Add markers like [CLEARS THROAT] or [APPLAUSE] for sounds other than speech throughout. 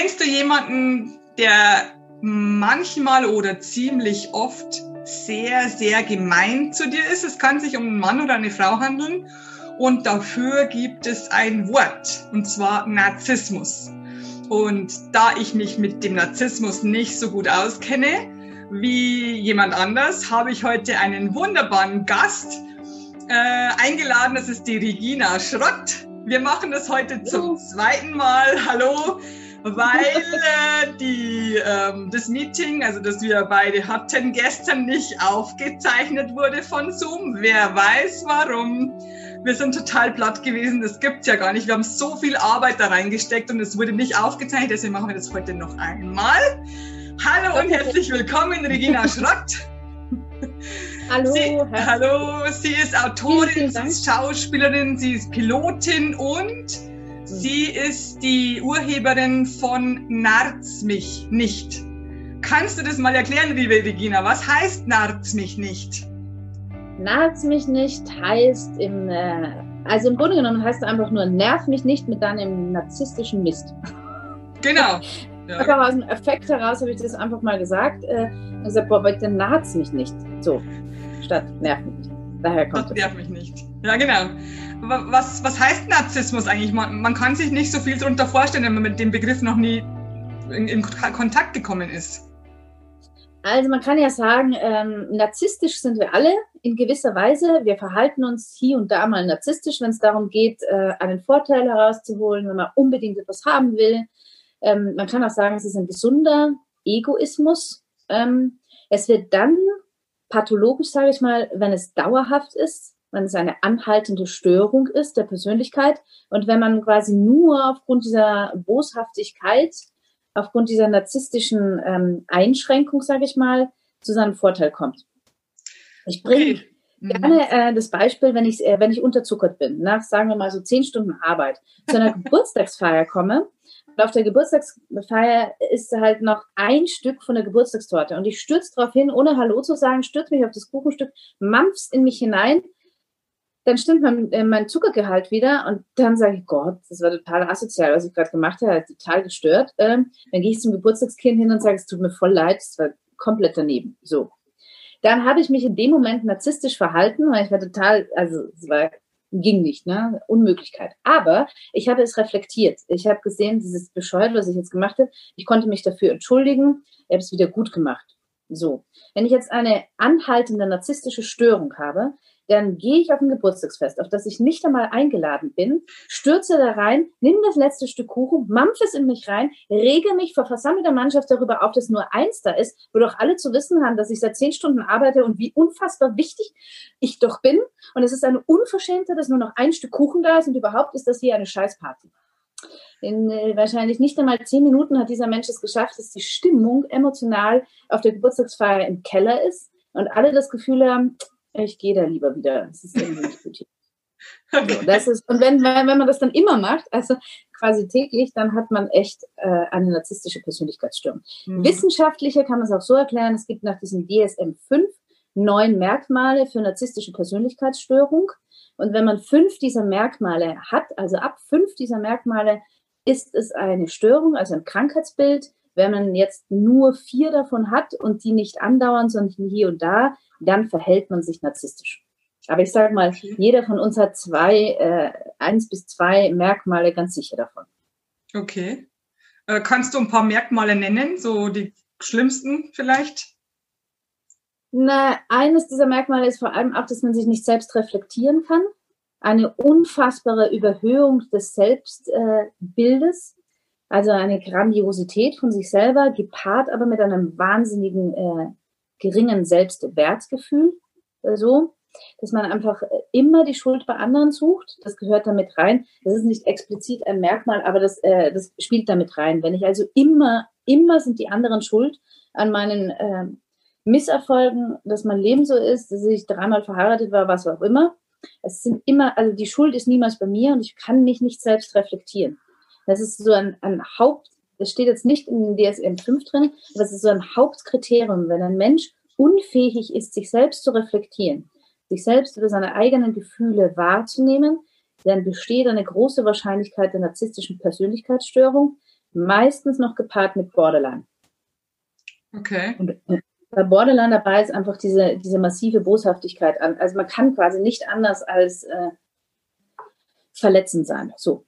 Kennst du jemanden, der manchmal oder ziemlich oft sehr, sehr gemein zu dir ist? Es kann sich um einen Mann oder eine Frau handeln. Und dafür gibt es ein Wort, und zwar Narzissmus. Und da ich mich mit dem Narzissmus nicht so gut auskenne wie jemand anders, habe ich heute einen wunderbaren Gast äh, eingeladen. Das ist die Regina Schrott. Wir machen das heute zum zweiten Mal. Hallo, weil äh, die, ähm, das Meeting, also das wir beide hatten, gestern nicht aufgezeichnet wurde von Zoom. Wer weiß warum. Wir sind total platt gewesen. Das gibt's ja gar nicht. Wir haben so viel Arbeit da reingesteckt und es wurde nicht aufgezeichnet. Deswegen machen wir das heute noch einmal. Hallo und herzlich willkommen, Regina Schrott. Hallo. Sie, hallo, sie ist Autorin, sie ist Schauspielerin, sie ist Pilotin und sie ist die Urheberin von Narz mich nicht. Kannst du das mal erklären, liebe Regina? Was heißt Narz mich nicht? Narz mich nicht heißt im, äh, also im Grunde genommen heißt es einfach nur, nerv mich nicht mit deinem narzisstischen Mist. Genau. [LAUGHS] Ja. Einfach aus dem Effekt heraus habe ich das einfach mal gesagt. Äh, und gesagt, boah, bitte narz mich nicht. So, statt nerv mich nicht. Daher kommt das. Nerv mich nicht. Ja, genau. Was, was heißt Narzissmus eigentlich? Man, man kann sich nicht so viel darunter vorstellen, wenn man mit dem Begriff noch nie in, in Kontakt gekommen ist. Also man kann ja sagen, ähm, narzisstisch sind wir alle in gewisser Weise. Wir verhalten uns hier und da mal narzisstisch, wenn es darum geht, äh, einen Vorteil herauszuholen, wenn man unbedingt etwas haben will. Ähm, man kann auch sagen, es ist ein gesunder Egoismus. Ähm, es wird dann pathologisch, sage ich mal, wenn es dauerhaft ist, wenn es eine anhaltende Störung ist der Persönlichkeit und wenn man quasi nur aufgrund dieser Boshaftigkeit aufgrund dieser narzisstischen ähm, Einschränkung, sage ich mal, zu seinem Vorteil kommt. Ich bringe okay. Mhm. gerne äh, das Beispiel, wenn ich, äh, wenn ich unterzuckert bin, nach, sagen wir mal, so zehn Stunden Arbeit, zu einer [LAUGHS] Geburtstagsfeier komme. Und auf der Geburtstagsfeier ist halt noch ein Stück von der Geburtstagstorte. Und ich stürze darauf hin, ohne Hallo zu sagen, stürze mich auf das Kuchenstück, mampfst in mich hinein dann stimmt mein, äh, mein Zuckergehalt wieder und dann sage ich, Gott, das war total asozial, was ich gerade gemacht habe, total gestört. Ähm, dann gehe ich zum Geburtstagskind hin und sage, es tut mir voll leid, es war komplett daneben. So. Dann habe ich mich in dem Moment narzisstisch verhalten, weil ich war total, also es war ging nicht, ne? Unmöglichkeit. Aber ich habe es reflektiert. Ich habe gesehen, dieses bescheuert, was ich jetzt gemacht habe. Ich konnte mich dafür entschuldigen. Ich habe es wieder gut gemacht. So. Wenn ich jetzt eine anhaltende narzisstische Störung habe, dann gehe ich auf ein Geburtstagsfest, auf das ich nicht einmal eingeladen bin, stürze da rein, nimm das letzte Stück Kuchen, mampf es in mich rein, rege mich vor versammelter Mannschaft darüber auf, dass nur eins da ist, wo doch alle zu wissen haben, dass ich seit zehn Stunden arbeite und wie unfassbar wichtig ich doch bin. Und es ist eine Unverschämte, dass nur noch ein Stück Kuchen da ist und überhaupt ist das hier eine Scheißparty. In äh, wahrscheinlich nicht einmal zehn Minuten hat dieser Mensch es geschafft, dass die Stimmung emotional auf der Geburtstagsfeier im Keller ist und alle das Gefühl haben, ich gehe da lieber wieder. Das ist irgendwie nicht gut. [LAUGHS] Okay. So, das ist, und wenn, wenn man das dann immer macht, also quasi täglich, dann hat man echt äh, eine narzisstische Persönlichkeitsstörung. Mhm. Wissenschaftlicher kann man es auch so erklären, es gibt nach diesem DSM-5 neun Merkmale für narzisstische Persönlichkeitsstörung. Und wenn man fünf dieser Merkmale hat, also ab fünf dieser Merkmale, ist es eine Störung, also ein Krankheitsbild. Wenn man jetzt nur vier davon hat und die nicht andauern, sondern hier und da, dann verhält man sich narzisstisch. Aber ich sage mal, jeder von uns hat zwei, äh, eins bis zwei Merkmale ganz sicher davon. Okay. Äh, kannst du ein paar Merkmale nennen, so die schlimmsten vielleicht? Na, eines dieser Merkmale ist vor allem auch, dass man sich nicht selbst reflektieren kann. Eine unfassbare Überhöhung des Selbstbildes, äh, also eine Grandiosität von sich selber, gepaart aber mit einem wahnsinnigen äh, geringen Selbstwertgefühl, äh, so, dass man einfach äh, immer die Schuld bei anderen sucht. Das gehört damit rein. Das ist nicht explizit ein Merkmal, aber das, äh, das spielt damit rein. Wenn ich also immer, immer sind die anderen schuld an meinen äh, Misserfolgen, dass mein Leben so ist, dass ich dreimal verheiratet war, was auch immer. Es sind immer, also die Schuld ist niemals bei mir und ich kann mich nicht selbst reflektieren. Das ist so ein, ein Haupt, das steht jetzt nicht in DSM 5 drin, aber es ist so ein Hauptkriterium, wenn ein Mensch unfähig ist, sich selbst zu reflektieren, sich selbst über seine eigenen Gefühle wahrzunehmen, dann besteht eine große Wahrscheinlichkeit der narzisstischen Persönlichkeitsstörung. Meistens noch gepaart mit Borderline. Okay. Und bei Borderline dabei ist einfach diese, diese massive Boshaftigkeit an. Also man kann quasi nicht anders als äh, verletzend sein. So.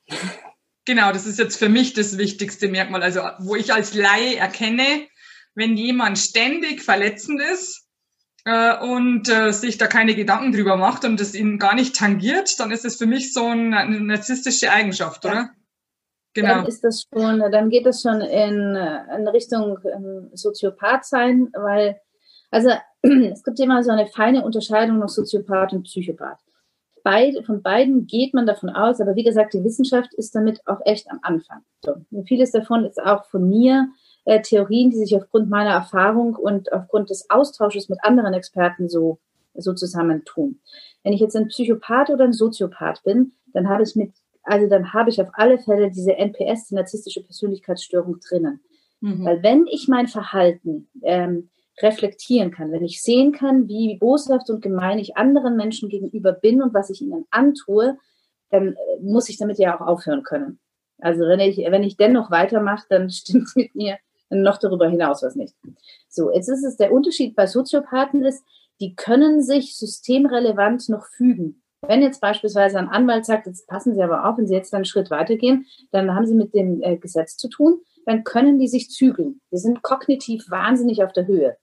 Genau, das ist jetzt für mich das wichtigste Merkmal. Also, wo ich als Laie erkenne, wenn jemand ständig verletzend ist äh, und äh, sich da keine Gedanken drüber macht und es ihn gar nicht tangiert, dann ist es für mich so eine, eine narzisstische Eigenschaft, oder? Genau. Dann ist das schon, dann geht das schon in, in Richtung ähm, Soziopath sein, weil, also [CLEARS THROAT] es gibt immer so eine feine Unterscheidung nach Soziopath und Psychopath. Beide, von beiden geht man davon aus, aber wie gesagt, die Wissenschaft ist damit auch echt am Anfang. So. Und vieles davon ist auch von mir äh, Theorien, die sich aufgrund meiner Erfahrung und aufgrund des Austausches mit anderen Experten so, so zusammentun. Wenn ich jetzt ein Psychopath oder ein Soziopath bin, dann habe ich mit also dann habe ich auf alle Fälle diese NPS, die narzisstische Persönlichkeitsstörung drinnen. Mhm. Weil wenn ich mein Verhalten ähm, reflektieren kann, wenn ich sehen kann, wie boshaft und gemein ich anderen Menschen gegenüber bin und was ich ihnen antue, dann äh, muss ich damit ja auch aufhören können. Also wenn ich, wenn ich dennoch weitermache, dann [LAUGHS] stimmt mit mir noch darüber hinaus was nicht. So, jetzt ist es der Unterschied bei Soziopathen ist, die können sich systemrelevant noch fügen. Wenn jetzt beispielsweise ein Anwalt sagt, jetzt passen Sie aber auf, wenn Sie jetzt einen Schritt weitergehen, dann haben Sie mit dem äh, Gesetz zu tun, dann können die sich zügeln. Die sind kognitiv wahnsinnig auf der Höhe.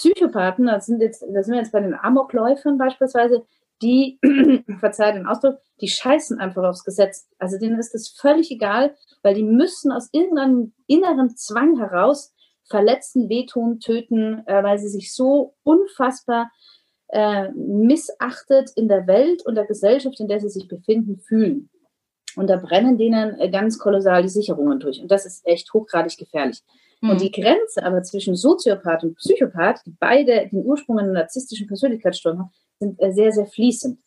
Psychopathen, das sind jetzt, da sind wir jetzt bei den Amokläufern beispielsweise, die, [CLEARS THROAT] verzeiht den Ausdruck, die scheißen einfach aufs Gesetz. Also denen ist das völlig egal, weil die müssen aus irgendeinem inneren Zwang heraus verletzen, wehtun, töten, äh, weil sie sich so unfassbar äh, missachtet in der Welt und der Gesellschaft, in der sie sich befinden, fühlen. Und da brennen denen äh, ganz kolossal die Sicherungen durch. Und das ist echt hochgradig gefährlich. Mhm. Und die Grenze aber zwischen Soziopath und Psychopath, die beide den Ursprung einer narzisstischen Persönlichkeitsstörung haben, sind äh, sehr, sehr fließend.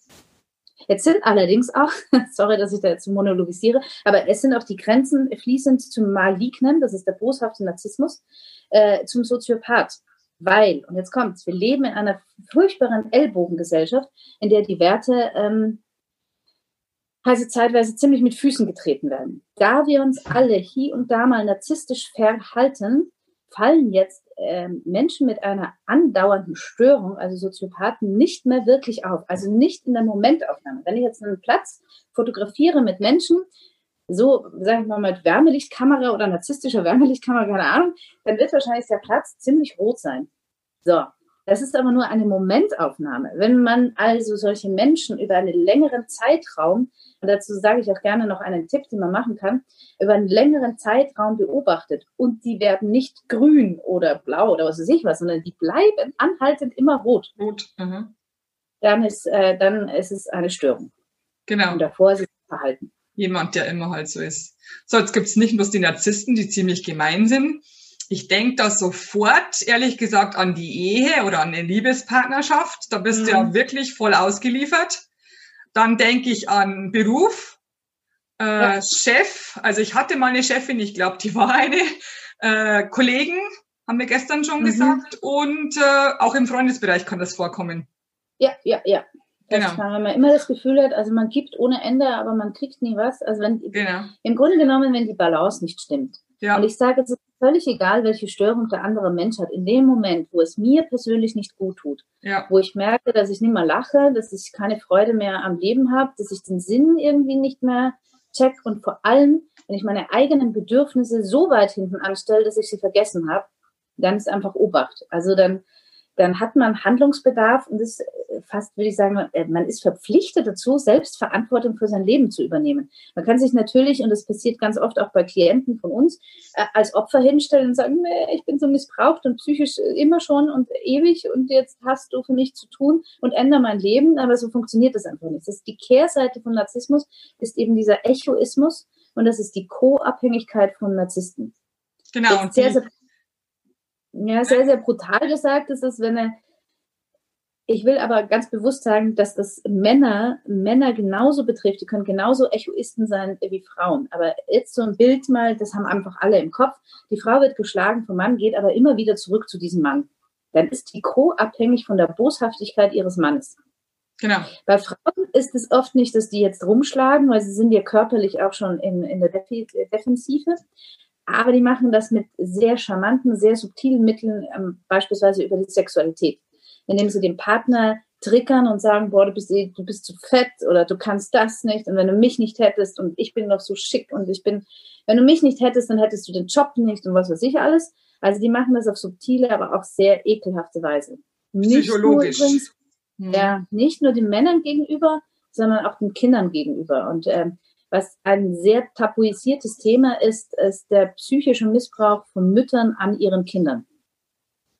Jetzt sind allerdings auch, [LAUGHS] sorry, dass ich da jetzt monologisiere, aber es sind auch die Grenzen fließend zum Malignen, das ist der boshafte Narzissmus, äh, zum Soziopath. Weil, und jetzt kommt's, wir leben in einer furchtbaren Ellbogengesellschaft, in der die Werte ähm, also zeitweise ziemlich mit Füßen getreten werden. Da wir uns alle hier und da mal narzisstisch verhalten, fallen jetzt äh, Menschen mit einer andauernden Störung, also Soziopathen, nicht mehr wirklich auf. Also nicht in der Momentaufnahme. Wenn ich jetzt einen Platz fotografiere mit Menschen, so, sag ich mal, mit Wärmelichtkamera oder narzisstischer Wärmelichtkamera, keine Ahnung, dann wird wahrscheinlich der Platz ziemlich rot sein. So, das ist aber nur eine Momentaufnahme. Wenn man also solche Menschen über einen längeren Zeitraum, und dazu sage ich auch gerne noch einen Tipp, den man machen kann, über einen längeren Zeitraum beobachtet und die werden nicht grün oder blau oder was weiß ich was, sondern die bleiben anhaltend immer rot. Rot. Mhm. Dann, ist, äh, dann ist es eine Störung. Genau. Und davor ist es Verhalten jemand, der immer halt so ist. So, jetzt gibt's nicht bloß die Narzissten, die ziemlich gemein sind. Ich denke da sofort, ehrlich gesagt, an die Ehe oder an eine Liebespartnerschaft. Da bist mhm. du ja mhm. wirklich voll ausgeliefert. Dann denke ich an Beruf, äh, ja. Chef. Also ich hatte mal eine Chefin, ich glaube, die war eine. Äh, Kollegen, haben wir gestern schon mhm. gesagt. Und äh, auch im Freundesbereich kann das vorkommen. Ja, ja, ja. Genau. Wenn man immer das Gefühl hat, also man gibt ohne Ende, aber man kriegt nie was. Also wenn genau. im Grunde genommen, wenn die Balance nicht stimmt. Ja. Und ich sage, es ist völlig egal, welche Störung der andere Mensch hat. In dem Moment, wo es mir persönlich nicht gut tut, ja. wo ich merke, dass ich nicht mehr lache, dass ich keine Freude mehr am Leben habe, dass ich den Sinn irgendwie nicht mehr check und vor allem, wenn ich meine eigenen Bedürfnisse so weit hinten anstelle, dass ich sie vergessen habe, dann ist einfach Obacht. Also dann dann hat man Handlungsbedarf und ist äh, fast, würde ich sagen, äh, man ist verpflichtet dazu, selbst Verantwortung für sein Leben zu übernehmen. Man kann sich natürlich, und das passiert ganz oft auch bei Klienten von uns, äh, als Opfer hinstellen und sagen, nee, ich bin so missbraucht und psychisch immer schon und ewig und jetzt hast du für mich zu tun und ändere mein Leben, aber so funktioniert das einfach nicht. Das ist die Kehrseite von Narzissmus, ist eben dieser Echoismus und das ist die Co-Abhängigkeit von Narzissten. Genau. Sehr, sehr ja, sehr, sehr brutal gesagt ist es, wenn er, ich will aber ganz bewusst sagen, dass das Männer, Männer genauso betrifft, die können genauso Echoisten sein wie Frauen. Aber jetzt so ein Bild mal, das haben einfach alle im Kopf. Die Frau wird geschlagen vom Mann, geht aber immer wieder zurück zu diesem Mann. Dann ist die Co. abhängig von der Boshaftigkeit ihres Mannes. Genau. Bei Frauen ist es oft nicht, dass die jetzt rumschlagen, weil sie sind ja körperlich auch schon in, in der Defensive. Aber die machen das mit sehr charmanten, sehr subtilen Mitteln, ähm, beispielsweise über die Sexualität, indem sie den Partner triggern und sagen, boah, du bist, eh, du bist zu fett oder du kannst das nicht und wenn du mich nicht hättest und ich bin noch so schick und ich bin, wenn du mich nicht hättest, dann hättest du den Job nicht und was weiß ich alles. Also die machen das auf subtile, aber auch sehr ekelhafte Weise. Psychologisch. Nicht nur, hm. ja, nicht nur den Männern gegenüber, sondern auch den Kindern gegenüber. Und ähm, was ein sehr tabuisiertes Thema ist, ist der psychische Missbrauch von Müttern an ihren Kindern.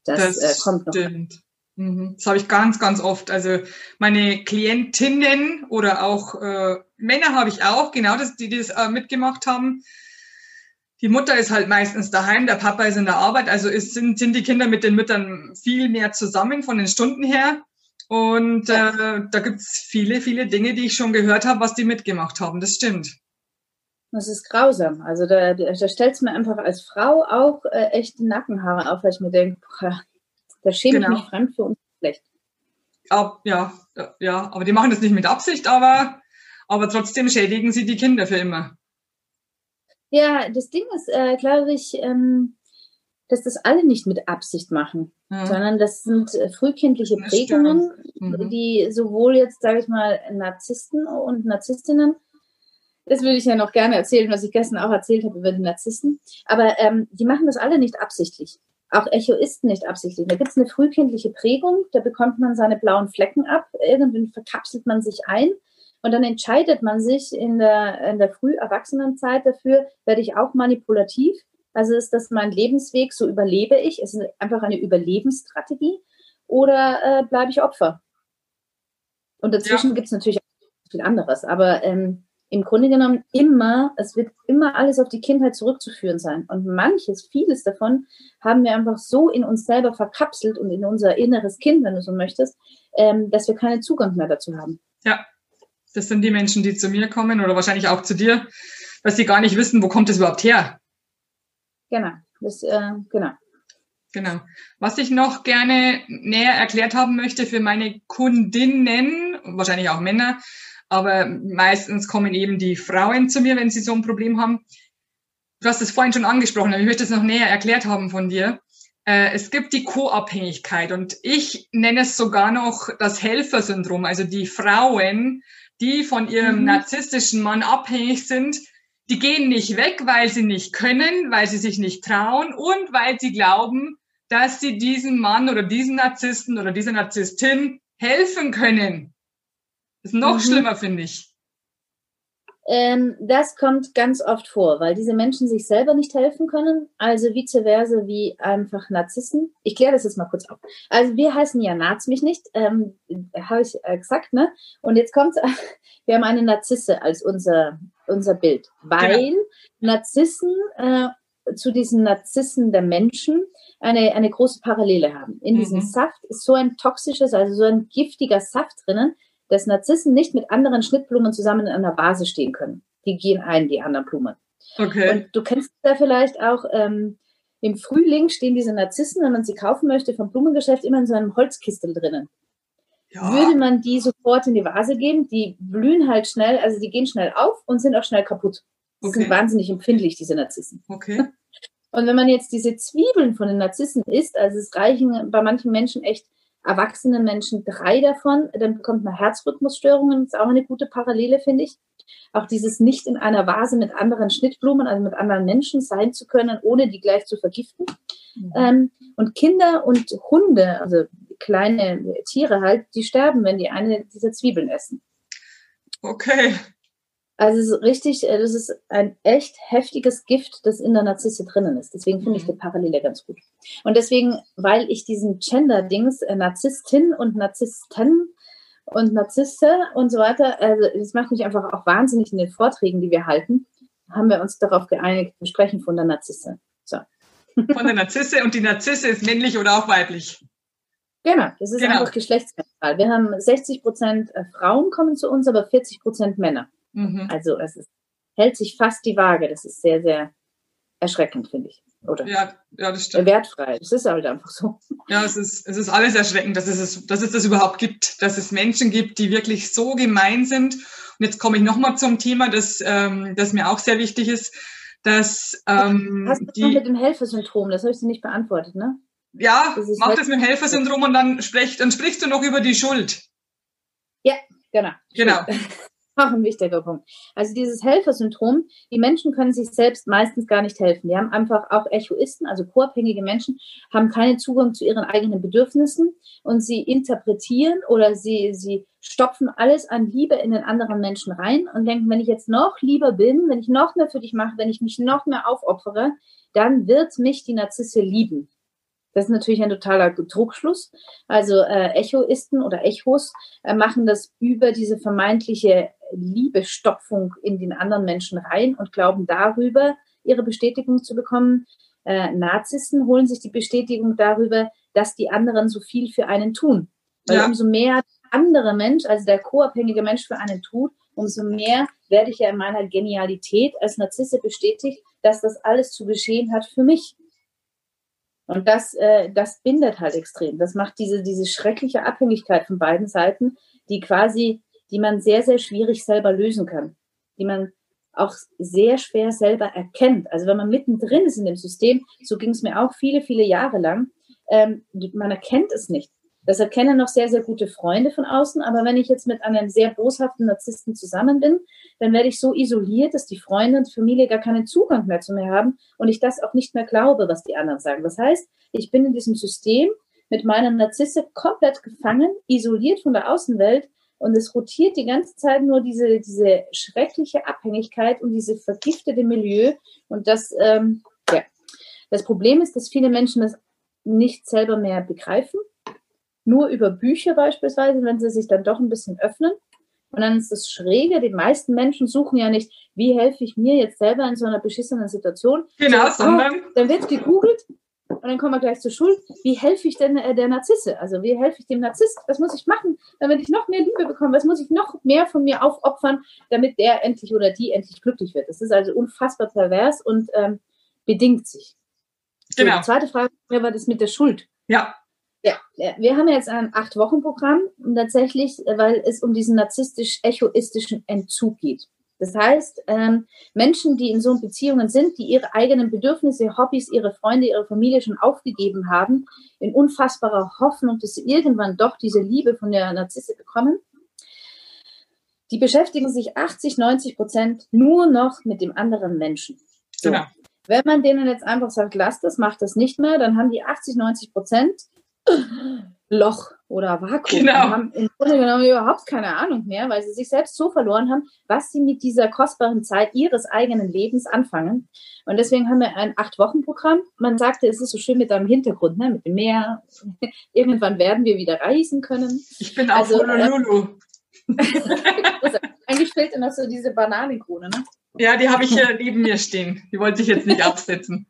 Das, das äh, kommt noch. Stimmt. Mhm. Das habe ich ganz, ganz oft. Also meine Klientinnen oder auch äh, Männer habe ich auch, genau das, die das äh, mitgemacht haben. Die Mutter ist halt meistens daheim, der Papa ist in der Arbeit, also ist, sind, sind die Kinder mit den Müttern viel mehr zusammen von den Stunden her. Und äh, da gibt's viele, viele Dinge, die ich schon gehört habe, was die mitgemacht haben. Das stimmt. Das ist grausam. Also da, da stellt es mir einfach als Frau auch äh, echt die Nackenhaare auf, weil ich mir denke, da schäme genau. ich mich fremd für uns schlecht. Ja, ja, ja, aber die machen das nicht mit Absicht, aber, aber trotzdem schädigen sie die Kinder für immer. Ja, das Ding ist, äh, glaube ich, ähm, dass das alle nicht mit Absicht machen, ja. sondern das sind äh, frühkindliche Prägungen, mhm. die sowohl jetzt, sage ich mal, Narzissten und Narzisstinnen, das würde ich ja noch gerne erzählen, was ich gestern auch erzählt habe über die Narzissten, aber ähm, die machen das alle nicht absichtlich auch Echoisten nicht absichtlich. Da gibt es eine frühkindliche Prägung, da bekommt man seine blauen Flecken ab, irgendwann verkapselt man sich ein und dann entscheidet man sich in der, in der früh Erwachsenenzeit dafür, werde ich auch manipulativ. Also ist das mein Lebensweg, so überlebe ich, es ist einfach eine Überlebensstrategie oder äh, bleibe ich Opfer? Und dazwischen ja. gibt es natürlich auch viel anderes, aber ähm, im Grunde genommen immer, es wird immer alles auf die Kindheit zurückzuführen sein. Und manches, vieles davon haben wir einfach so in uns selber verkapselt und in unser inneres Kind, wenn du so möchtest, ähm, dass wir keinen Zugang mehr dazu haben. Ja, das sind die Menschen, die zu mir kommen oder wahrscheinlich auch zu dir, dass sie gar nicht wissen, wo kommt es überhaupt her. Genau, das, äh, genau. Genau. Was ich noch gerne näher erklärt haben möchte für meine Kundinnen, wahrscheinlich auch Männer, aber meistens kommen eben die Frauen zu mir, wenn sie so ein Problem haben. Du hast es vorhin schon angesprochen, aber ich möchte es noch näher erklärt haben von dir. Äh, es gibt die Co-Abhängigkeit und ich nenne es sogar noch das Helfersyndrom. Also die Frauen, die von ihrem mhm. narzisstischen Mann abhängig sind, die gehen nicht weg, weil sie nicht können, weil sie sich nicht trauen und weil sie glauben, dass sie diesem Mann oder diesen Narzissten oder dieser Narzisstin helfen können. Ist noch mhm. schlimmer, finde ich. Ähm, das kommt ganz oft vor, weil diese Menschen sich selber nicht helfen können, also vice versa wie einfach Narzissen. Ich kläre das jetzt mal kurz auf. Also wir heißen ja Naz mich nicht, ähm, habe ich äh, gesagt, ne? Und jetzt kommt, [LAUGHS] wir haben eine Narzisse als unser, unser Bild, weil genau. Narzissen äh, zu diesen Narzissen der Menschen eine, eine große Parallele haben. In mhm. diesem Saft ist so ein toxisches, also so ein giftiger Saft drinnen, dass Narzissen nicht mit anderen Schnittblumen zusammen in einer Vase stehen können. Die gehen ein, die anderen Blumen. Okay. Und du kennst da vielleicht auch, ähm, im Frühling stehen diese Narzissen, wenn man sie kaufen möchte, vom Blumengeschäft immer in so einem Holzkistel drinnen. Ja. Würde man die sofort in die Vase geben, die blühen halt schnell, also die gehen schnell auf und sind auch schnell kaputt. Die okay. sind wahnsinnig empfindlich, diese Narzissen. Okay. [LAUGHS] Und wenn man jetzt diese Zwiebeln von den Narzissen isst, also es reichen bei manchen Menschen echt erwachsenen Menschen drei davon, dann bekommt man Herzrhythmusstörungen. Das ist auch eine gute Parallele, finde ich. Auch dieses nicht in einer Vase mit anderen Schnittblumen, also mit anderen Menschen sein zu können, ohne die gleich zu vergiften. Mhm. Ähm, und Kinder und Hunde, also kleine Tiere halt, die sterben, wenn die eine dieser Zwiebeln essen. Okay. Also es ist richtig, äh, das ist ein echt heftiges Gift, das in der Narzisse drinnen ist. Deswegen finde ich mhm. die Parallele ganz gut. Und deswegen, weil ich diesen Gender-Dings, äh, Narzisstin und Narzissten und Narzisse und so weiter, also das macht mich einfach auch wahnsinnig in den Vorträgen, die wir halten, haben wir uns darauf geeinigt, wir sprechen von der Narzisse. So. Von der Narzisse und die Narzisse ist männlich oder auch weiblich. Genau, das ist genau. einfach geschlechtsneutral. Wir haben 60 Prozent äh, Frauen kommen zu uns, aber 40 Prozent Männer. Mhm. Also es ist, hält sich fast die Waage. Das ist sehr, sehr erschreckend, finde ich. Oder? Ja, ja, das stimmt. Wertfrei. Das ist halt einfach so. Ja, es ist, es ist alles erschreckend, dass es, dass es das überhaupt gibt, dass es Menschen gibt, die wirklich so gemein sind. Und jetzt komme ich nochmal zum Thema, das, ähm, das mir auch sehr wichtig ist, dass ähm, Hast du die, mit dem Helfersyndrom? Das habe ich dir nicht beantwortet, ne? Ja, mach halt- das mit dem Helfersyndrom und dann, sprech, dann sprichst du noch über die Schuld. Genau. Genau. [LAUGHS] Auch ein wichtiger Punkt. Also dieses Helfersyndrom, die Menschen können sich selbst meistens gar nicht helfen. Die haben einfach auch Echoisten, also co-abhängige Menschen, haben keinen Zugang zu ihren eigenen Bedürfnissen und sie interpretieren oder sie, sie stopfen alles an Liebe in den anderen Menschen rein und denken, wenn ich jetzt noch lieber bin, wenn ich noch mehr für dich mache, wenn ich mich noch mehr aufopfere, dann wird mich die Narzisse lieben. Das ist natürlich ein totaler Druckschluss. Also äh, Echoisten oder Echos äh, machen das über diese vermeintliche Liebestopfung in den anderen Menschen rein und glauben darüber, ihre Bestätigung zu bekommen. Äh, Narzissen holen sich die Bestätigung darüber, dass die anderen so viel für einen tun. Weil Ja. umso mehr der andere Mensch, also der co-abhängige Mensch für einen tut, umso mehr werde ich ja in meiner Genialität als Narzisse bestätigt, dass das alles zu geschehen hat für mich. Und das, äh, das bindet halt extrem. Das macht diese, diese schreckliche Abhängigkeit von beiden Seiten, die quasi, die man sehr, sehr schwierig selber lösen kann. Die man auch sehr schwer selber erkennt. Also wenn man mittendrin ist in dem System, so ging es mir auch viele, viele Jahre lang, ähm, man erkennt es nicht. Das erkennen noch sehr, sehr gute Freunde von außen, aber wenn ich jetzt mit einem sehr boshaften Narzissten zusammen bin, dann werde ich so isoliert, dass die Freunde und Familie gar keinen Zugang mehr zu mir haben und ich das auch nicht mehr glaube, was die anderen sagen. Das heißt, ich bin in diesem System mit meiner Narzisse komplett gefangen, isoliert von der Außenwelt und es rotiert die ganze Zeit nur diese, diese schreckliche Abhängigkeit und diese vergiftete Milieu und das, ähm, ja. Das Problem ist, dass viele Menschen das nicht selber mehr begreifen, nur über Bücher beispielsweise, wenn sie sich dann doch ein bisschen öffnen. Und dann ist das Schräge, die meisten Menschen suchen ja nicht, wie helfe ich mir jetzt selber in so einer beschissenen Situation. Genau, So, sondern dann wird gegoogelt und dann kommen wir gleich zur Schuld. Wie helfe ich denn äh, der Narzisse? Also wie helfe ich dem Narzisst? Was muss ich machen, damit ich noch mehr Liebe bekomme? Was muss ich noch mehr von mir aufopfern, damit der endlich oder die endlich glücklich wird? Das ist also unfassbar pervers und ähm, bedingt sich. So, Genau. Die zweite Frage war das mit der Schuld. ja, Ja, ja, wir haben jetzt ein Acht-Wochen-Programm und tatsächlich, äh, weil es um diesen narzisstisch-echoistischen Entzug geht. Das heißt, ähm, Menschen, die in so Beziehungen sind, die ihre eigenen Bedürfnisse, Hobbys, ihre Freunde, ihre Familie schon aufgegeben haben, in unfassbarer Hoffnung, dass sie irgendwann doch diese Liebe von der Narzisse bekommen, die beschäftigen sich 80, 90 Prozent nur noch mit dem anderen Menschen. So. genau. Wenn man denen jetzt einfach sagt, lass das, mach das nicht mehr, dann haben die 80, 90 Prozent Loch oder Vakuum. Genau. Haben im Grunde genommen überhaupt keine Ahnung mehr, weil sie sich selbst so verloren haben, was sie mit dieser kostbaren Zeit ihres eigenen Lebens anfangen. Und deswegen haben wir ein Acht-Wochen-Programm. Man sagte, es ist so schön mit deinem Hintergrund, ne? mit dem Meer. [LAUGHS] Irgendwann werden wir wieder reisen können. Ich bin Also, äh, Honolulu. [LAUGHS] Eigentlich fehlt immer so diese Bananenkrone. Ne? Ja, die habe ich hier neben mir stehen. Die wollte ich jetzt nicht [LAUGHS] aufsetzen.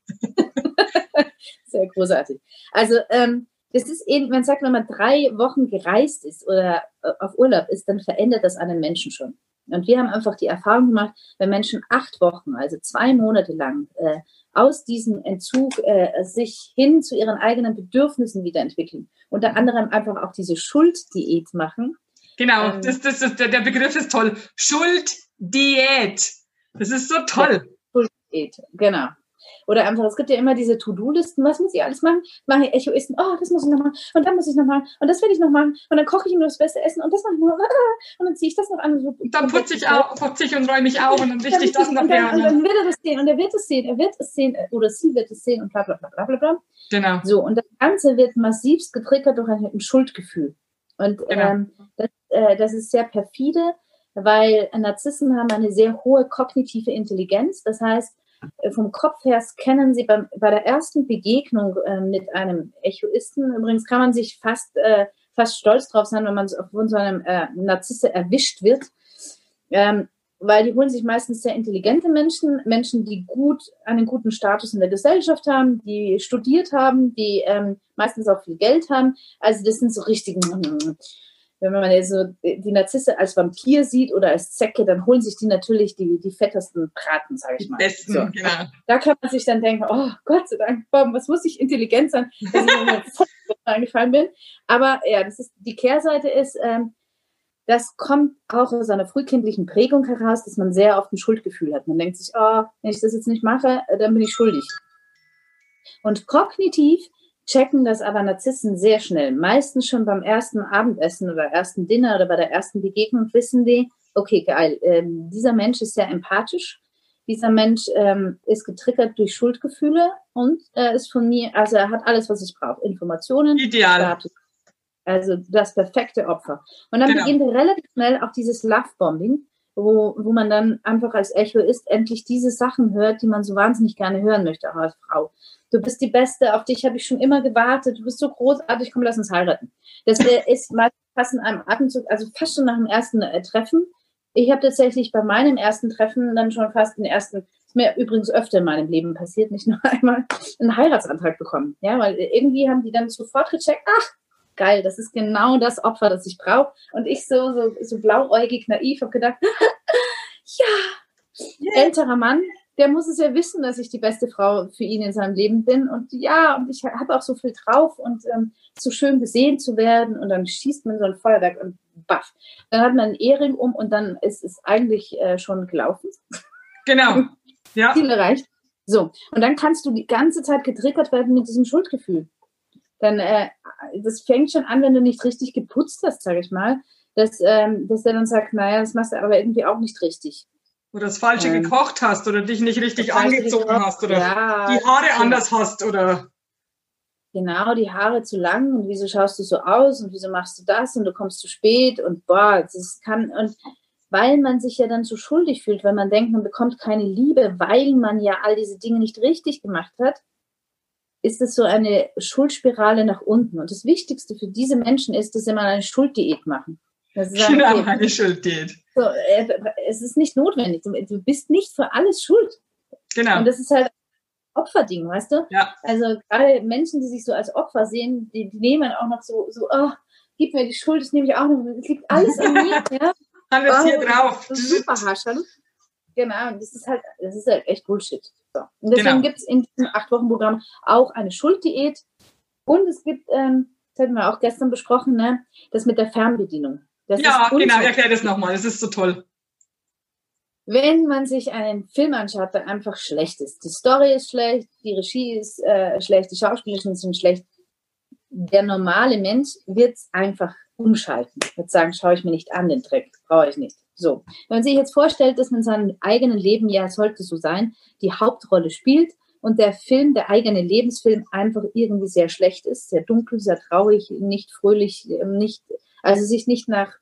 Sehr großartig. Also, ähm, das ist eben, man sagt, wenn man drei Wochen gereist ist oder äh, auf Urlaub ist, dann verändert das einen Menschen schon. Und wir haben einfach die Erfahrung gemacht, wenn Menschen acht Wochen, also zwei Monate lang, äh, aus diesem Entzug äh, sich hin zu ihren eigenen Bedürfnissen wiederentwickeln, unter anderem einfach auch diese Schulddiät machen. Genau, Ähm. das, das, das, der der Begriff ist toll. Schulddiät. Das ist so toll. Schulddiät, genau. Oder einfach, es gibt ja immer diese To-Do-Listen, was muss ich alles machen? Mache ich Echoisten, oh, das muss ich noch machen und dann muss ich noch machen und das will ich noch machen und dann koche ich mir das beste Essen und das mache ich noch [LAUGHS] und dann ziehe ich das noch an. Und dann putze ich auch, putze ich und räume ich auf und dann richte ich das dann, nachher. und an. dann wird er das sehen und er wird es sehen, er wird es sehen äh, oder sie wird es sehen und bla bla bla bla bla bla. Genau. So, und das Ganze wird massivst getriggert durch ein, ein Schuldgefühl. Und Genau. ähm, das, äh, das ist sehr perfide, weil Narzissen haben eine sehr hohe kognitive Intelligenz. Das heißt, vom Kopf her scannen sie beim, bei der ersten Begegnung äh, mit einem Echoisten. Übrigens kann man sich fast, äh, fast stolz drauf sein, wenn man von so einem äh, Narzisse erwischt wird. Ähm, weil die holen sich meistens sehr intelligente Menschen, Menschen, die gut einen guten Status in der Gesellschaft haben, die studiert haben, die ähm, meistens auch viel Geld haben. Also das sind so richtigen, wenn man jetzt so die Narzisse als Vampir sieht oder als Zecke, dann holen sich die natürlich die, die fettesten Braten, sage ich mal. Die besten, so. genau. Da kann man sich dann denken, oh Gott sei Dank, was muss ich intelligent sein, dass ich mir voll [LAUGHS] eingefallen bin. Aber ja, das ist, die Kehrseite ist, ähm, das kommt auch aus einer frühkindlichen Prägung heraus, dass man sehr oft ein Schuldgefühl hat. Man denkt sich, oh, wenn ich das jetzt nicht mache, dann bin ich schuldig. Und kognitiv checken das aber Narzissen sehr schnell. Meistens schon beim ersten Abendessen oder ersten Dinner oder bei der ersten Begegnung wissen die, okay, geil, ähm, dieser Mensch ist sehr empathisch. Dieser Mensch ähm, ist getriggert durch Schuldgefühle und er ist von mir, also er hat alles, was ich brauche. Informationen, Ideal. Status. Also das perfekte Opfer. Und dann genau. beginnt relativ schnell auch dieses Love-Bombing, wo, wo man dann einfach als Echoist endlich diese Sachen hört, die man so wahnsinnig gerne hören möchte, auch als Frau du bist die Beste, auf dich habe ich schon immer gewartet, du bist so großartig, komm, lass uns heiraten. Das [LAUGHS] ist meist fast in einem Atemzug, also fast schon nach dem ersten äh, Treffen. Ich habe tatsächlich bei meinem ersten Treffen dann schon fast den ersten, ist mir übrigens öfter in meinem Leben passiert, nicht nur [LAUGHS] einmal, einen Heiratsantrag bekommen. Ja, weil irgendwie haben die dann sofort gecheckt, ach, geil, das ist genau das Opfer, das ich brauche. Und ich so, so, so blauäugig naiv habe gedacht, [LAUGHS] ja, yeah. älterer Mann, der muss es ja wissen, dass ich die beste Frau für ihn in seinem Leben bin. Und ja, und ich habe auch so viel drauf und ähm, so schön gesehen zu werden. Und dann schießt man so ein Feuerwerk und baff. Dann hat man einen Ehering um und dann ist es eigentlich äh, schon gelaufen. Genau. [LAUGHS] Ja. Ziel erreicht. So, und dann kannst du die ganze Zeit getriggert werden mit diesem Schuldgefühl. Dann, äh, das fängt schon an, wenn du nicht richtig geputzt hast, sage ich mal, dass, ähm, dass der dann sagt, naja, das machst du aber irgendwie auch nicht richtig. Oder das Falsche ähm, gekocht hast oder dich nicht richtig angezogen gekocht, hast oder ja, die Haare ja. anders hast oder. Genau, die Haare zu lang und wieso schaust du so aus und wieso machst du das und du kommst zu spät und boah, das kann und weil man sich ja dann so schuldig fühlt, weil man denkt, man bekommt keine Liebe, weil man ja all diese Dinge nicht richtig gemacht hat, ist es so eine Schuldspirale nach unten. Und das Wichtigste für diese Menschen ist, dass sie mal eine Schulddiät machen. Das ist genau, okay, eine Schulddiät. So, äh, es ist nicht notwendig. Du, bist nicht für alles schuld. Genau. Und das ist halt Opferding, weißt du? Ja. Also gerade Menschen, die sich so als Opfer sehen, die, die nehmen auch noch so, so, oh, gib mir die Schuld, das nehme ich auch noch. Das liegt alles an mir. [LAUGHS] ja. Alles oh, hier drauf. Super haschern. Genau, und das ist halt, das ist halt echt Bullshit. So. Und deswegen genau. gibt es in diesem Acht-Wochen-Programm auch eine Schulddiät. Und es gibt, ähm, das hatten wir auch gestern besprochen, ne, das mit der Fernbedienung. Das ja, genau, erklär das nochmal, das ist so toll. Wenn man sich einen Film anschaut, der einfach schlecht ist, die Story ist schlecht, die Regie ist äh, schlecht, die Schauspieler sind schlecht, der normale Mensch wird es einfach umschalten, wird sagen, schaue ich mir nicht an, den Dreck, brauche ich nicht. So, wenn man sich jetzt vorstellt, dass man in seinem eigenen Leben, ja, sollte so sein, die Hauptrolle spielt und der Film, der eigene Lebensfilm einfach irgendwie sehr schlecht ist, sehr dunkel, sehr traurig, nicht fröhlich, nicht also sich nicht nach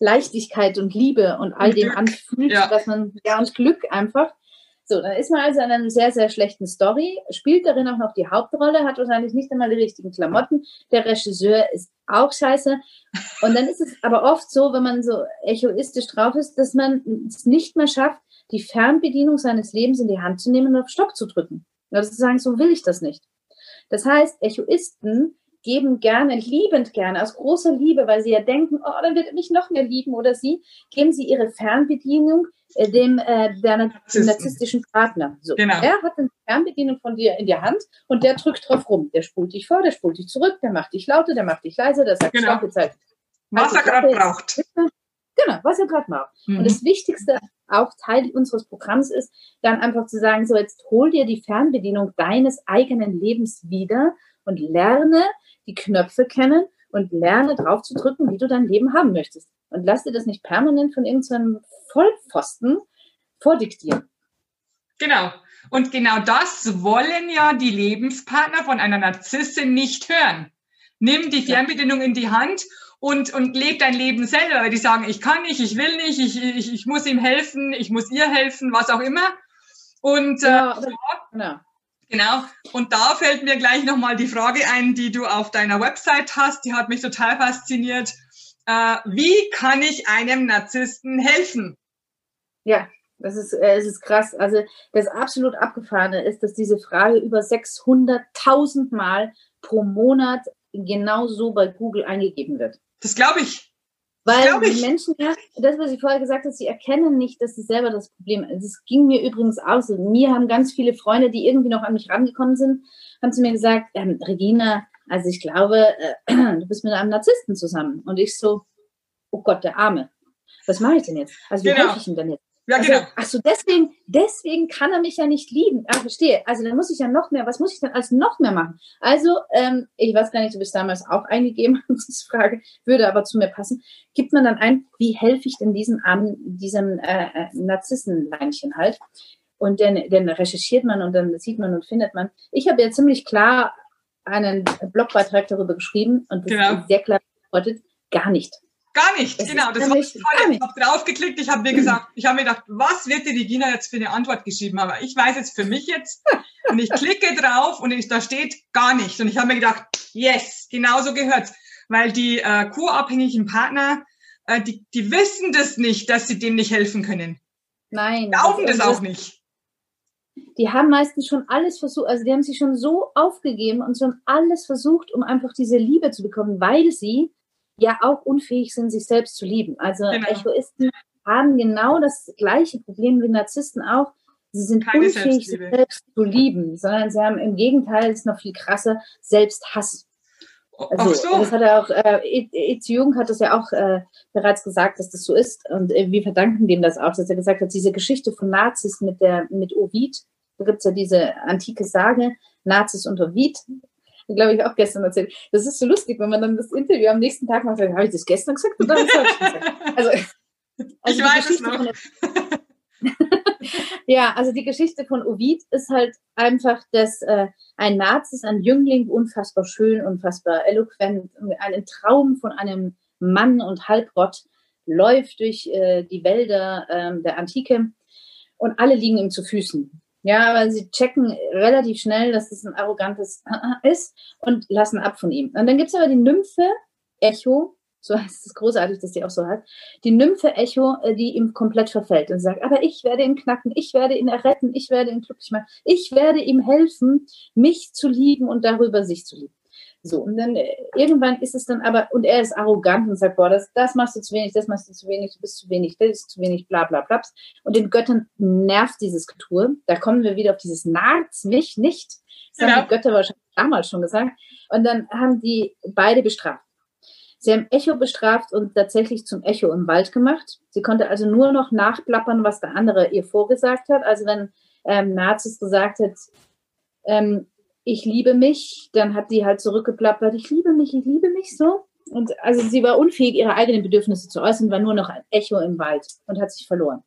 Leichtigkeit und Liebe und all dem anfühlt, ja. dass man, ja, und Glück einfach. So, dann ist man also in einer sehr, sehr schlechten Story, spielt darin auch noch die Hauptrolle, hat wahrscheinlich nicht einmal die richtigen Klamotten. Der Regisseur ist auch scheiße. Und dann ist es aber oft so, wenn man so echoistisch drauf ist, dass man es nicht mehr schafft, die Fernbedienung seines Lebens in die Hand zu nehmen und auf Stopp zu drücken. Also zu sagen, so will ich das nicht. Das heißt, Echoisten geben gerne, liebend gerne, aus großer Liebe, weil sie ja denken, oh, dann wird er mich noch mehr lieben oder sie, geben sie ihre Fernbedienung äh, dem, äh, der, dem narzisstischen Partner. So. Genau. Er hat eine Fernbedienung von dir in der Hand und der drückt drauf rum. Der spult dich vor, der spult dich zurück, der macht dich lauter, der macht dich leiser, der sagt, genau. stopp, Zeit. Was er gerade braucht. Genau, was er gerade macht. Mhm. Und das Wichtigste, auch Teil unseres Programms ist, dann einfach zu sagen, so jetzt hol dir die Fernbedienung deines eigenen Lebens wieder und lerne die Knöpfe kennen und lerne drauf zu drücken, wie du dein Leben haben möchtest. Und lass dir das nicht permanent von irgendeinem Vollpfosten vordiktieren. Genau. Und genau das wollen ja die Lebenspartner von einer Narzisstin nicht hören. Nimm die Fernbedienung in die Hand und, und leb dein Leben selber, weil die sagen, ich kann nicht, ich will nicht, ich, ich, ich muss ihm helfen, ich muss ihr helfen, was auch immer. Und ja, äh, genau. Genau. Und da fällt mir gleich nochmal die Frage ein, die du auf deiner Website hast. Die hat mich total fasziniert. Äh, wie kann ich einem Narzissten helfen? Ja, das ist, äh, es ist krass. Also das absolut Abgefahrene ist, dass diese Frage über 600.000 Mal pro Monat genau so bei Google eingegeben wird. Das glaube ich. Weil die Menschen, ja, das, was ich vorher gesagt habe, sie erkennen nicht, dass sie selber das Problem ist. Es ging mir übrigens auch so. Mir haben ganz viele Freunde, die irgendwie noch an mich rangekommen sind, haben zu mir gesagt, ähm, Regina, also ich glaube, äh, [CLEARS THROAT] du bist mit einem Narzissten zusammen. Und ich so, oh Gott, der Arme. Was mache ich denn jetzt? Also wie genau. helfe ich ihm denn jetzt? Ja, also, genau. Ach so, deswegen, deswegen kann er mich ja nicht lieben. Ah, verstehe. Also dann muss ich ja noch mehr, was muss ich denn als noch mehr machen? Also, ähm, ich weiß gar nicht, ob ich es damals auch eingegeben [LAUGHS] diese Frage, würde aber zu mir passen. Gibt man dann ein, wie helfe ich denn diesem armen, diesem äh, äh Narzissenleinchen halt? Und dann, dann recherchiert man und dann sieht man und findet man. Ich habe ja ziemlich klar einen Blogbeitrag darüber geschrieben und das genau. sehr klar bedeutet, gar nicht. Gar nicht, das genau. Das war toll. Ich habe draufgeklickt, ich habe mir gesagt, ich habe mir gedacht, was wird die Regina jetzt für eine Antwort geschrieben haben? Ich weiß jetzt für mich jetzt und ich klicke drauf und ich, da steht gar nicht. Und ich habe mir gedacht, yes, genau so gehört's. Weil die äh, co-abhängigen Partner, äh, die, die wissen das nicht, dass sie dem nicht helfen können. Nein. Glauben das, das auch nicht. Die haben meistens schon alles versucht, also die haben sich schon so aufgegeben und schon alles versucht, um einfach diese Liebe zu bekommen, weil sie ja auch unfähig sind, sich selbst zu lieben. Also genau. Egoisten haben genau das gleiche Problem wie Narzissten auch. Sie sind Keine unfähig, sich selbst zu lieben, sondern sie haben im Gegenteil, ist noch viel krasser, Selbsthass. Also, so. das hat er auch, äh, Itz Jung hat das ja auch äh, bereits gesagt, dass das so ist. Und äh, wir verdanken dem das auch, dass er gesagt hat, diese Geschichte von Nazis mit der, mit Ovid, da gibt es ja diese antike Sage, Nazis und Ovid, glaube ich, auch gestern erzählt. Das ist so lustig, wenn man dann das Interview am nächsten Tag macht, habe ich das gestern gesagt oder das gesagt? Also, [LAUGHS] also ich weiß es noch. ja, also die Geschichte von Ovid ist halt einfach, dass äh, ein Nazis, ein Jüngling, unfassbar schön, unfassbar eloquent, einen Traum von einem Mann und Halbrott, läuft durch äh, die Wälder äh, der Antike und alle liegen ihm zu Füßen. Ja, aber sie checken relativ schnell, dass es ein arrogantes [LAUGHS] ist und lassen ab von ihm. Und dann gibt es aber die Nymphe Echo, so [LAUGHS] heißt es großartig, dass die auch so hat, die Nymphe Echo, äh, die ihm komplett verfällt und sagt, aber ich werde ihn knacken, ich werde ihn erretten, ich werde ihn glücklich machen, ich werde ihm helfen, mich zu lieben und darüber sich zu lieben. So, und dann äh, irgendwann ist es dann aber, und er ist arrogant und sagt, boah, das, das machst du zu wenig, das machst du zu wenig, du bist zu wenig, das ist zu wenig, bla bla bla. Und den Göttern nervt dieses Getue. Da kommen wir wieder auf dieses Nahrt's mich nicht. Das ja. haben die Götter wahrscheinlich damals schon gesagt. Und dann haben die beide bestraft. Sie haben Echo bestraft und tatsächlich zum Echo im Wald gemacht. Sie konnte also nur noch nachplappern, was der andere ihr vorgesagt hat. Also wenn ähm, Nazis gesagt hat, ähm, ich liebe mich, dann hat sie halt zurückgeplappert, ich liebe mich, ich liebe mich so. Und also sie war unfähig, ihre eigenen Bedürfnisse zu äußern, war nur noch ein Echo im Wald und hat sich verloren.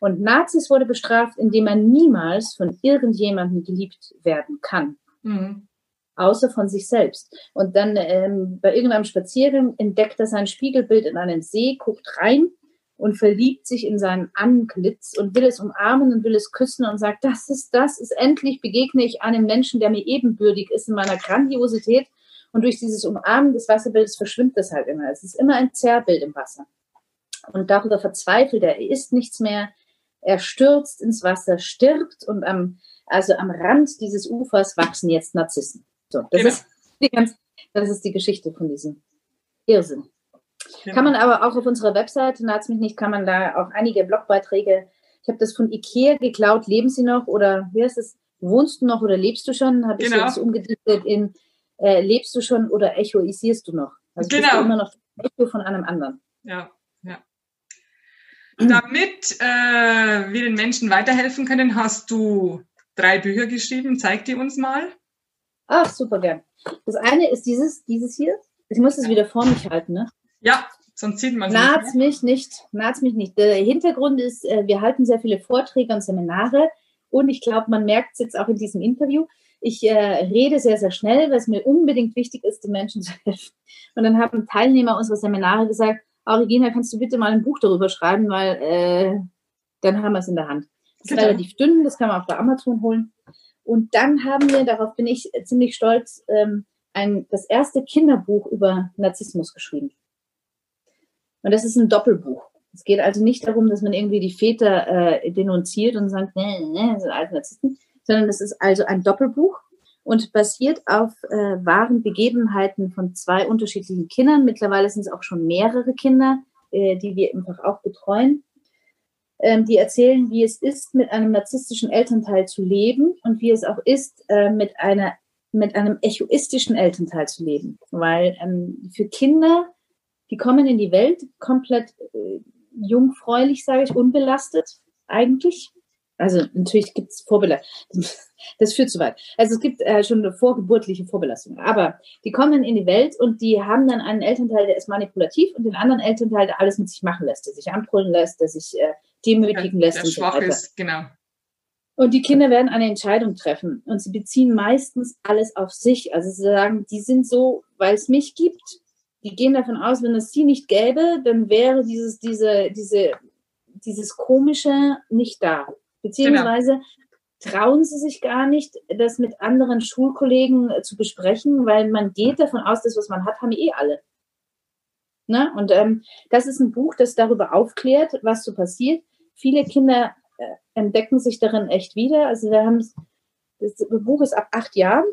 Und Nazis wurde bestraft, indem man niemals von irgendjemandem geliebt werden kann. Mhm. Außer von sich selbst. Und dann ähm, bei irgendeinem Spaziergang entdeckt er sein Spiegelbild in einen See, guckt rein und verliebt sich in seinen Antlitz und will es umarmen und will es küssen und sagt, das ist das, ist endlich begegne ich einem Menschen, der mir ebenbürtig ist in meiner Grandiosität. Und durch dieses Umarmen des Wasserbildes verschwimmt das halt immer. Es ist immer ein Zerrbild im Wasser. Und darüber verzweifelt er, er ist nichts mehr. Er stürzt ins Wasser, stirbt und am, also am Rand dieses Ufers wachsen jetzt Narzissen. So, das, genau. ist die ganz, das ist die Geschichte von diesem Irrsinn. Genau. Kann man aber auch auf unserer Webseite, naht's mich nicht, kann man da auch einige Blogbeiträge, ich habe das von Ikea geklaut, leben Sie noch oder wie heißt es, wohnst du noch oder lebst du schon? Habe ich genau. jetzt umgedichtet in äh, lebst du schon oder echoisierst du noch? Also genau. bist du immer noch Echo von einem anderen. Ja, ja. Damit äh, wir den Menschen weiterhelfen können, hast du drei Bücher geschrieben. Zeig die uns mal. Ach, super gern. Das eine ist dieses, dieses hier. Ich muss es wieder vor mich halten, ne? Ja, sonst sieht man es Naht's mich nicht, naht's mich nicht. Der Hintergrund ist, äh, wir halten sehr viele Vorträge und Seminare und ich glaube, man merkt es jetzt auch in diesem Interview. Ich äh, rede sehr, sehr schnell, weil es mir unbedingt wichtig ist, den Menschen zu [LAUGHS] helfen. Und dann haben Teilnehmer unserer Seminare gesagt, oh, Regina, kannst du bitte mal ein Buch darüber schreiben, weil äh, dann haben wir es in der Hand. Das ist Bitte. relativ dünn, das kann man auch bei Amazon holen. Und dann haben wir, darauf bin ich ziemlich stolz, ähm, ein, das erste Kinderbuch über Narzissmus geschrieben. Und das ist ein Doppelbuch. Es geht also nicht darum, dass man irgendwie die Väter äh, denunziert und sagt, nee, das sind alte Narzissten, sondern es ist also ein Doppelbuch und basiert auf äh, wahren Begebenheiten von zwei unterschiedlichen Kindern. Mittlerweile sind es auch schon mehrere Kinder, äh, die wir einfach auch betreuen. Ähm, die erzählen, wie es ist, mit einem narzisstischen Elternteil zu leben und wie es auch ist, äh, mit einer mit einem egoistischen Elternteil zu leben. Weil ähm, für Kinder, die kommen in die Welt komplett äh, jungfräulich, sage ich, unbelastet eigentlich. Also natürlich gibt es Vorbelastung. [LAUGHS] Das führt zu weit. Also es gibt äh, schon eine vorgeburtliche Vorbelastung. Aber die kommen in die Welt und die haben dann einen Elternteil, der ist manipulativ und den anderen Elternteil, der alles mit sich machen lässt, der sich anbrüllen lässt, der sich äh, demütigen Ja, lässt. der und so schwach weiter. ist, genau. Und die Kinder werden eine Entscheidung treffen und sie beziehen meistens alles auf sich. Also sie sagen, die sind so, weil es mich gibt. Die gehen davon aus, wenn es sie nicht gäbe, dann wäre dieses, diese, diese, dieses Komische nicht da. Beziehungsweise trauen sie sich gar nicht, das mit anderen Schulkollegen äh, zu besprechen, weil man geht davon aus, das, was man hat, haben eh alle. Ne? Und ähm, das ist ein Buch, das darüber aufklärt, was so passiert. Viele Kinder äh, entdecken sich darin echt wieder. Also wir haben das Buch ist ab acht Jahren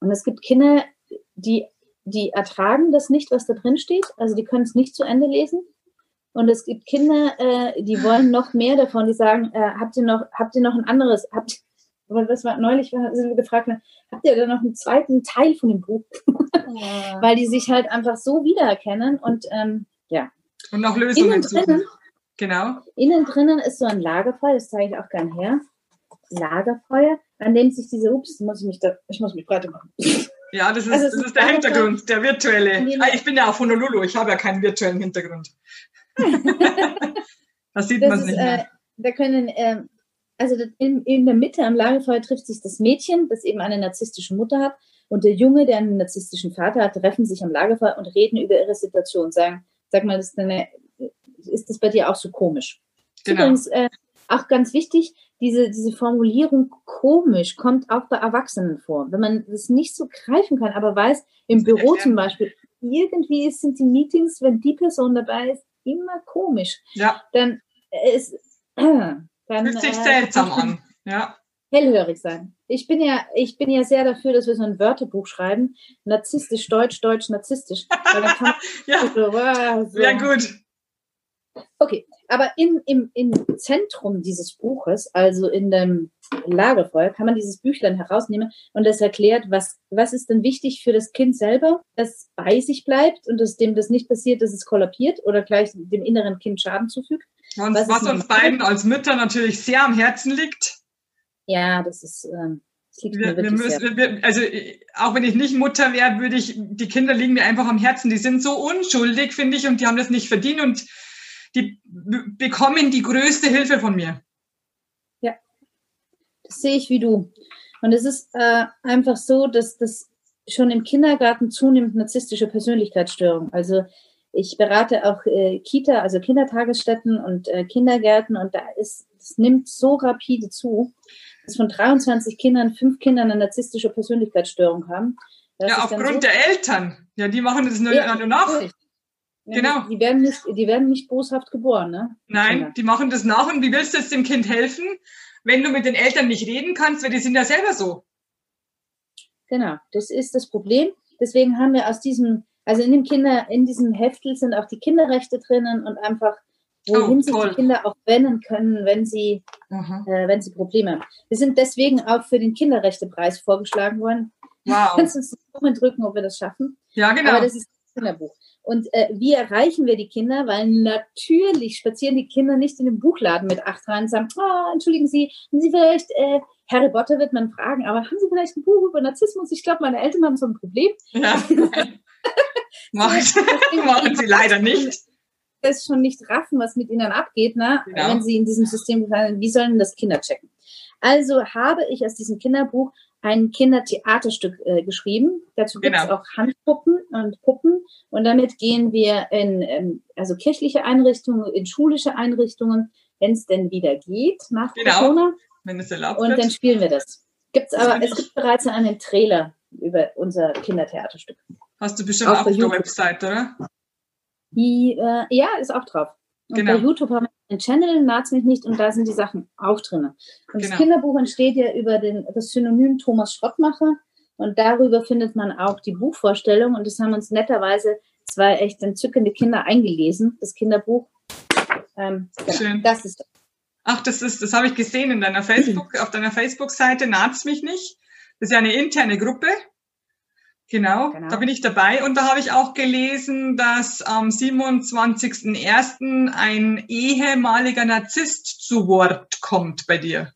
und es gibt Kinder, die die ertragen das nicht, was da drin steht. Also die können es nicht zu Ende lesen. Und es gibt Kinder, äh, die wollen noch mehr davon. Die sagen, äh, habt ihr noch habt ihr noch ein anderes? Habt aber das war neulich sind wir gefragt, habt ihr da noch einen zweiten Teil von dem Buch? [LAUGHS] Weil die sich halt einfach so wiedererkennen und ähm, ja. Und noch Lösungen Innen suchen. drinnen, Genau. Innen drinnen ist so ein Lagerfeuer, das zeige ich auch gern her. Lagerfeuer, an dem sich diese, ups, muss ich mich da, ich muss mich breiter machen. Ja, das ist, Also das ist der Hintergrund, der virtuelle. Ah, ich bin ja auf Honolulu, ich habe ja keinen virtuellen Hintergrund. [LAUGHS] da sieht man Das nicht äh, mehr. da können, ähm, also das- in, in der Mitte am Lagerfeuer trifft sich das Mädchen, das eben eine narzisstische Mutter hat, und der Junge, der einen narzisstischen Vater hat, treffen sich am Lagerfeuer und reden über ihre Situation. Sagen, sag mal, das ist, deine, ist das bei dir auch so komisch? Genau. Übrigens, äh, auch ganz wichtig, diese, diese Formulierung komisch kommt auch bei Erwachsenen vor. Wenn man das nicht so greifen kann, aber weiß, im Büro zum Beispiel, irgendwie sind die Meetings, wenn die Person dabei ist, immer komisch. Ja, Dann ist [CLEARS THROAT] dann, fühlt sich äh, seltsam man [LAUGHS] an. Ja, Hellhörig sein. Ich bin ja, ich bin ja sehr dafür, dass wir so ein Wörterbuch schreiben. Narzisstisch, Deutsch, Deutsch, narzisstisch. [LAUGHS] Ja, so, ah, so. sehr gut. Okay, aber in, im, im Zentrum dieses Buches, also in dem Lagerfeuer, kann man dieses Büchlein herausnehmen und das erklärt, was, was ist denn wichtig für das Kind selber, dass bei sich bleibt und dass dem das nicht passiert, dass es kollabiert oder gleich dem inneren Kind Schaden zufügt. Und Was was uns beiden als Mütter natürlich sehr am Herzen liegt. Ja, das ist, ähm, das liegt Wir, mir wir müssen, wir, also auch wenn ich nicht Mutter wäre, würde ich, die Kinder liegen mir einfach am Herzen. Die sind so unschuldig, finde ich, und die haben das nicht verdient und die bekommen die größte Hilfe von mir. Das sehe ich wie du. Und es ist äh, einfach so, dass das schon im Kindergarten zunimmt narzisstische Persönlichkeitsstörung. Also ich berate auch äh, Kita, also Kindertagesstätten und äh, Kindergärten und da ist, es nimmt so rapide zu, dass von 23 Kindern fünf Kinder eine narzisstische Persönlichkeitsstörung haben. Das ja, aufgrund so- der Eltern. Ja, die machen das nur, Ja, nach. natürlich. Ja, Genau. Die, werden nicht, die werden nicht boshaft geboren, ne? Nein, Kinder. die machen das nach. Und wie willst du jetzt dem Kind helfen, wenn du mit den Eltern nicht reden kannst, weil die sind ja selber so. Genau, das ist das Problem. Deswegen haben wir aus diesem, also in dem Kinder, in diesem Heftel sind auch die Kinderrechte drinnen und einfach, wohin Oh, sich die Kinder auch wenden können, wenn sie, äh, wenn sie Probleme haben. Wir sind deswegen auch für den Kinderrechtepreis vorgeschlagen worden. Wow. [LAUGHS] Kannst du uns die Daumen drücken, ob wir das schaffen? Ja, genau. Aber das ist ein Kinderbuch. Und äh, wie erreichen wir die Kinder? Weil natürlich spazieren die Kinder nicht in den Buchladen mit acht rein und sagen, oh, entschuldigen Sie, haben Sie vielleicht, äh, Harry Potter wird man fragen, aber haben Sie vielleicht ein Buch über Narzissmus? Ich glaube, meine Eltern haben so ein Problem. ja. [LAUGHS] [LAUGHS] machen, sie leider nicht. Das schon nicht raffen, was mit ihnen abgeht, ne? Genau. wenn sie in diesem System fallen. Wie sollen das Kinder checken? Also habe ich aus diesem Kinderbuch ein Kindertheaterstück äh, geschrieben. Dazu gibt es Genau. auch Handpuppen und Puppen. Und damit gehen wir in ähm, also kirchliche Einrichtungen, in schulische Einrichtungen, wenn es denn wieder geht nach Genau. Corona. Wenn es erlaubt Und dann wird. spielen wir das. Gibt's Das aber, es gibt bereits einen Trailer über unser Kindertheaterstück. Hast du bestimmt bei auf der YouTube. Website, oder? Die, äh, ja, ist auch drauf. Und Genau. bei YouTube haben wir Channel, naht's mich nicht, und da sind die Sachen auch drin. Und das Genau. Kinderbuch entsteht ja über den, das Synonym Thomas Schrottmacher. Und darüber findet man auch die Buchvorstellung. Und das haben uns netterweise zwei echt entzückende Kinder eingelesen, das Kinderbuch. Ähm, genau, Schön. Das ist Ach, das ist, das habe ich gesehen in deiner [CLEARS THROAT] Facebook, auf deiner Facebook-Seite, naht's mich nicht. Das ist ja eine interne Gruppe. Genau, genau, da bin ich dabei. Und da habe ich auch gelesen, dass am 27.01. ein ehemaliger Narzisst zu Wort kommt bei dir.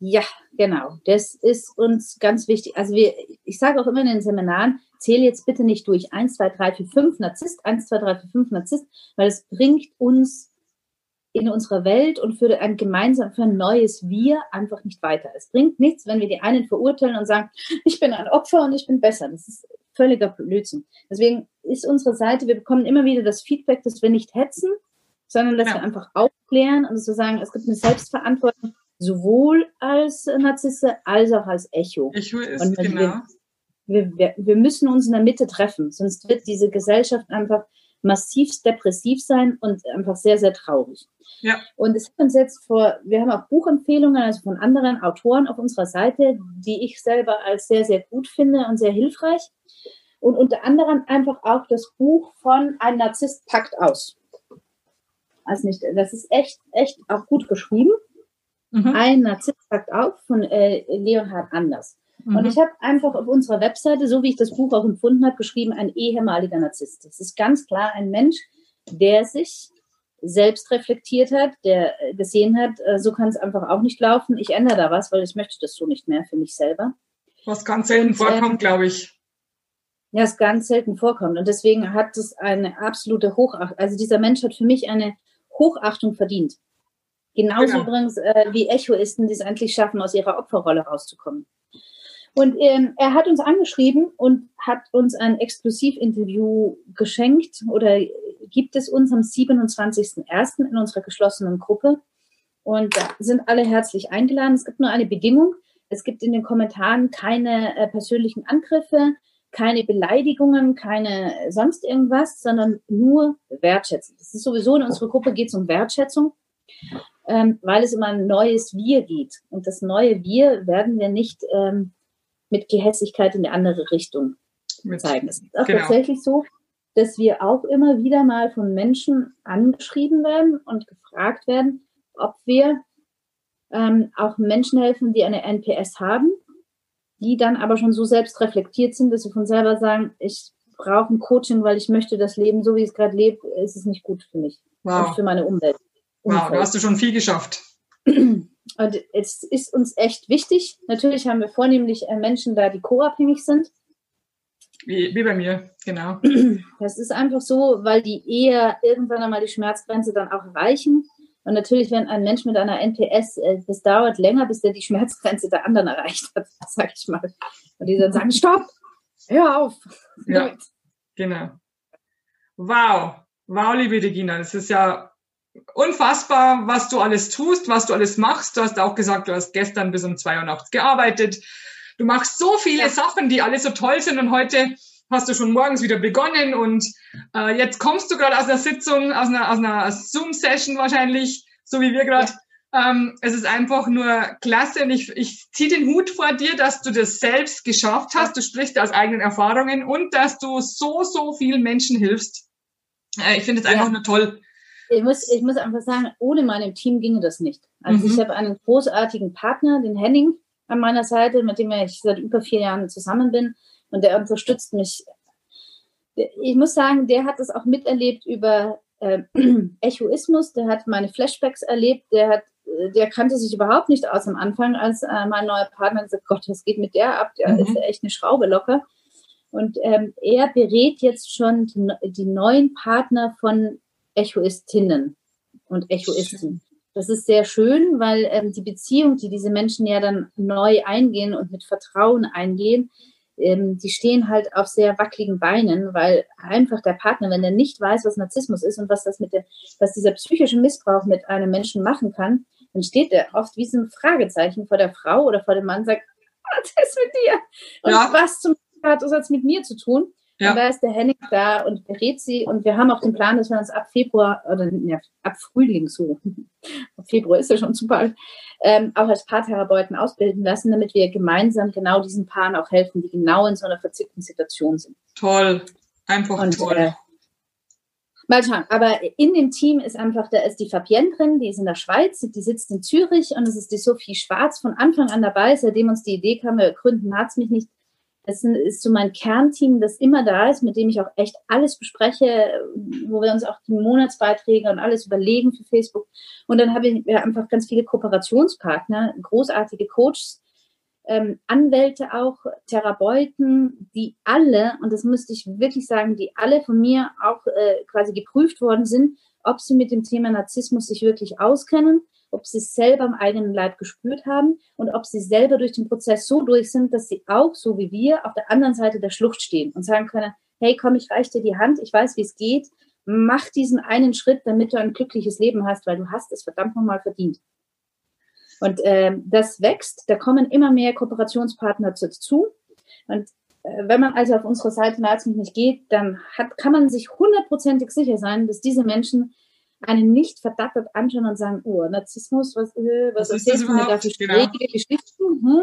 Ja, genau. Das ist uns ganz wichtig. Also wir, ich sage auch immer in den Seminaren, zähle jetzt bitte nicht durch 1, 2, 3, 4, 5 Narzisst, 1, 2, 3, 4, 5 Narzisst, weil es bringt uns in unserer Welt und für ein gemeinsam, für ein neues Wir einfach nicht weiter. Es bringt nichts, wenn wir die einen verurteilen und sagen, [LAUGHS] ich bin ein Opfer und ich bin besser. Das ist völliger Blödsinn. Deswegen ist unsere Seite, wir bekommen immer wieder das Feedback, dass wir nicht hetzen, sondern dass ja. wir einfach aufklären und so sagen, es gibt eine Selbstverantwortung sowohl als Narzisse als auch als Echo. Echo ist, und genau. Wir, wir, wir müssen uns in der Mitte treffen, sonst wird diese Gesellschaft einfach massiv depressiv sein und einfach sehr, sehr traurig. Ja. Und es hat uns jetzt vor, wir haben auch Buchempfehlungen, also von anderen Autoren auf unserer Seite, die ich selber als sehr, sehr gut finde und sehr hilfreich. Und unter anderem einfach auch das Buch von Ein Narzisst packt aus. Also nicht, das ist echt, echt auch gut geschrieben. Mhm. Ein Narzisst packt auf von äh, Leonhard Anders. Mhm. Und ich habe einfach auf unserer Webseite, so wie ich das Buch auch empfunden habe, geschrieben, ein ehemaliger Narzisst. Das ist ganz klar ein Mensch, der sich selbst reflektiert hat, der gesehen hat, äh, so kann es einfach auch nicht laufen. Ich ändere da was, weil ich möchte das so nicht mehr für mich selber. Was ganz selten und, vorkommt, äh, glaube ich. Ja, es ganz selten vorkommt. Und deswegen hat es eine absolute Hochachtung. Also dieser Mensch hat für mich eine Hochachtung verdient. Genauso genau. übrigens äh, wie Echoisten, die es endlich schaffen, aus ihrer Opferrolle rauszukommen. Und ähm, er hat uns angeschrieben und hat uns ein Exklusivinterview geschenkt oder gibt es uns am 27.01. in unserer geschlossenen Gruppe. Und da sind alle herzlich eingeladen. Es gibt nur eine Bedingung. Es gibt in den Kommentaren keine äh, persönlichen Angriffe, keine Beleidigungen, keine sonst irgendwas, sondern nur Wertschätzung. Das ist sowieso in unserer Gruppe geht es um Wertschätzung, ähm, weil es um ein neues Wir geht. Und das neue Wir werden wir nicht ähm, mit Gehässigkeit in die andere Richtung zeigen. Es ist auch genau. tatsächlich so, dass wir auch immer wieder mal von Menschen angeschrieben werden und gefragt werden, ob wir ähm, auch Menschen helfen, die eine NPS haben, die dann aber schon so selbst reflektiert sind, dass sie von selber sagen, ich brauche ein Coaching, weil ich möchte das Leben, so wie es gerade lebt, ist es nicht gut für mich wow. und für meine Umwelt. Wow, da hast du schon viel geschafft. [CLEARS THROAT] Und es ist uns echt wichtig. Natürlich haben wir vornehmlich äh, Menschen da, die co-abhängig sind. Wie, wie bei mir, genau. Das ist einfach so, weil die eher irgendwann einmal die Schmerzgrenze dann auch erreichen. Und natürlich, wenn ein Mensch mit einer NPS, äh, das dauert länger, bis der die Schmerzgrenze der anderen erreicht hat, [LAUGHS] sag ich mal. Und die dann sagen, stopp, hör auf. Ja, genau. Wow, wow, liebe Regina, das ist ja unfassbar, was du alles tust, was du alles machst. Du hast auch gesagt, du hast gestern bis um zwei Uhr nachts gearbeitet. Du machst so viele ja. Sachen, die alle so toll sind und heute hast du schon morgens wieder begonnen und äh, jetzt kommst du gerade aus einer Sitzung, aus einer, aus einer Zoom-Session wahrscheinlich, so wie wir gerade. Ja. Ähm, es ist einfach nur klasse und ich, ich ziehe den Hut vor dir, dass du das selbst geschafft hast. Du sprichst aus eigenen Erfahrungen und dass du so, so vielen Menschen hilfst. Äh, ich finde es einfach nur toll ich muss, ich muss einfach sagen, ohne meinem Team ginge das nicht. Also mhm. ich habe einen großartigen Partner, den Henning, an meiner Seite, mit dem ich seit über vier Jahren zusammen bin und der unterstützt mich. Ich muss sagen, der hat das auch miterlebt über äh, [CLEARS THROAT] Echoismus, der hat meine Flashbacks erlebt, der hat der kannte sich überhaupt nicht aus am Anfang, als äh, mein neuer Partner gesagt Gott, was geht mit der ab? Der mhm. ist echt eine Schraube locker. Und ähm, er berät jetzt schon die, die neuen Partner von Echoistinnen und Echoisten. Das ist sehr schön, weil ähm, die Beziehung, die diese Menschen ja dann neu eingehen und mit Vertrauen eingehen, ähm, die stehen halt auf sehr wackeligen Beinen, weil einfach der Partner, wenn er nicht weiß, was Narzissmus ist und was das mit der, was dieser psychische Missbrauch mit einem Menschen machen kann, dann steht er oft wie so ein Fragezeichen vor der Frau oder vor dem Mann, sagt, was ist mit dir? Und ja. was zum hat das jetzt mit mir zu tun? Ja. Und da ist der Henning da und berät sie. Und wir haben auch den Plan, dass wir uns ab Februar oder ja, ab Frühling so, [LAUGHS] ab Februar ist ja schon zu bald, ähm, auch als Paartherapeuten ausbilden lassen, damit wir gemeinsam genau diesen Paaren auch helfen, die genau in so einer verzwickten Situation sind. Toll. Einfach und, toll. Äh, mal schauen. Aber in dem Team ist einfach, da ist die Fabienne drin, die ist in der Schweiz, die sitzt in Zürich und es ist die Sophie Schwarz von Anfang an dabei, seitdem uns die Idee kam, wir gründen hat's mich nicht. Das ist so mein Kernteam, das immer da ist, mit dem ich auch echt alles bespreche, wo wir uns auch die Monatsbeiträge und alles überlegen für Facebook. Und dann habe ich einfach ganz viele Kooperationspartner, großartige Coaches, ähm, Anwälte auch, Therapeuten, die alle, und das müsste ich wirklich sagen, die alle von mir auch äh, quasi geprüft worden sind, ob sie mit dem Thema Narzissmus sich wirklich auskennen, ob sie es selber am eigenen Leib gespürt haben und ob sie selber durch den Prozess so durch sind, dass sie auch, so wie wir, auf der anderen Seite der Schlucht stehen und sagen können, hey, komm, ich reich dir die Hand, ich weiß, wie es geht, mach diesen einen Schritt, damit du ein glückliches Leben hast, weil du hast es verdammt nochmal verdient. Und äh, das wächst, da kommen immer mehr Kooperationspartner dazu. Und äh, wenn man also auf unsere Seite Nahezu nicht geht, dann hat, kann man sich hundertprozentig sicher sein, dass diese Menschen einen nicht verdattert anschauen und sagen, oh, Narzissmus, was, äh, was, was erzählst du mir da für genau. Geschichten? Hm?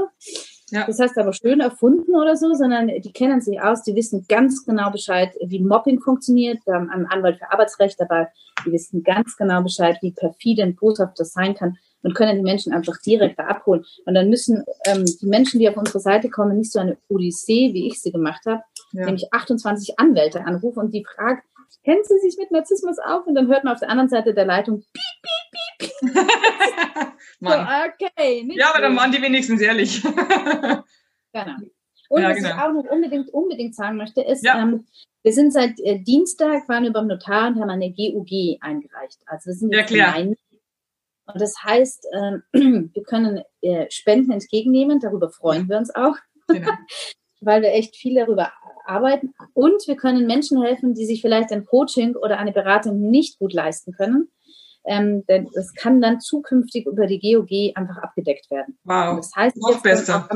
Ja. Das heißt aber schön erfunden oder so, sondern die kennen sich aus, die wissen ganz genau Bescheid, wie Mobbing funktioniert. Wir haben einen Anwalt für Arbeitsrecht dabei, die wissen ganz genau Bescheid, wie perfide und boshaft das sein kann und können die Menschen einfach direkt da abholen. Und dann müssen ähm, die Menschen, die auf unsere Seite kommen, nicht so eine Odyssee, wie ich sie gemacht habe, ja. nämlich 28 Anwälte anrufen und die fragen, kennen Sie sich mit Narzissmus auf? Und dann hört man auf der anderen Seite der Leitung piep, piep, piep. [LAUGHS] so, okay. Nicht ja, aber dann waren die wenigstens ehrlich. [LAUGHS] genau. Und ja, was genau. ich auch noch unbedingt, unbedingt sagen möchte, ist, ja. ähm, wir sind seit äh, Dienstag, waren wir beim Notar und haben eine GUG eingereicht. Also wir sind jetzt ja, klar. Und das heißt, äh, [CLEARS THROAT] wir können äh, Spenden entgegennehmen, darüber freuen wir uns auch, genau. [LAUGHS] weil wir echt viel darüber arbeiten. Und wir können Menschen helfen, die sich vielleicht ein Coaching oder eine Beratung nicht gut leisten können. Ähm, denn das kann dann zukünftig über die GOG einfach abgedeckt werden. Wow. Und das heißt, noch besser.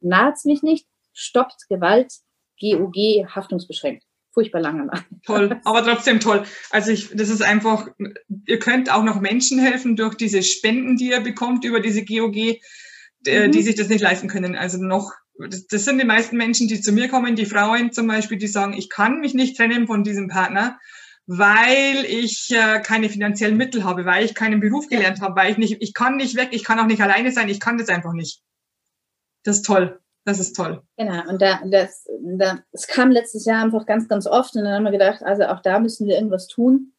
Naht's mich nicht, stoppt Gewalt, GOG haftungsbeschränkt furchtbar lange machen. Toll, [LAUGHS] aber trotzdem toll. Also ich, das ist einfach, ihr könnt auch noch Menschen helfen durch diese Spenden, die ihr bekommt über diese GOG, die, mhm. die sich das nicht leisten können. Also noch, das, sind die meisten Menschen, die zu mir kommen, die Frauen zum Beispiel, die sagen, ich kann mich nicht trennen von diesem Partner, weil ich äh, keine finanziellen Mittel habe, weil ich keinen Beruf gelernt habe, weil ich nicht, ich kann nicht weg, ich kann auch nicht alleine sein, ich kann das einfach nicht. Das ist toll. Das ist toll. Genau, und da, das, das kam letztes Jahr einfach ganz, ganz oft und dann haben wir gedacht, also auch da müssen wir irgendwas tun.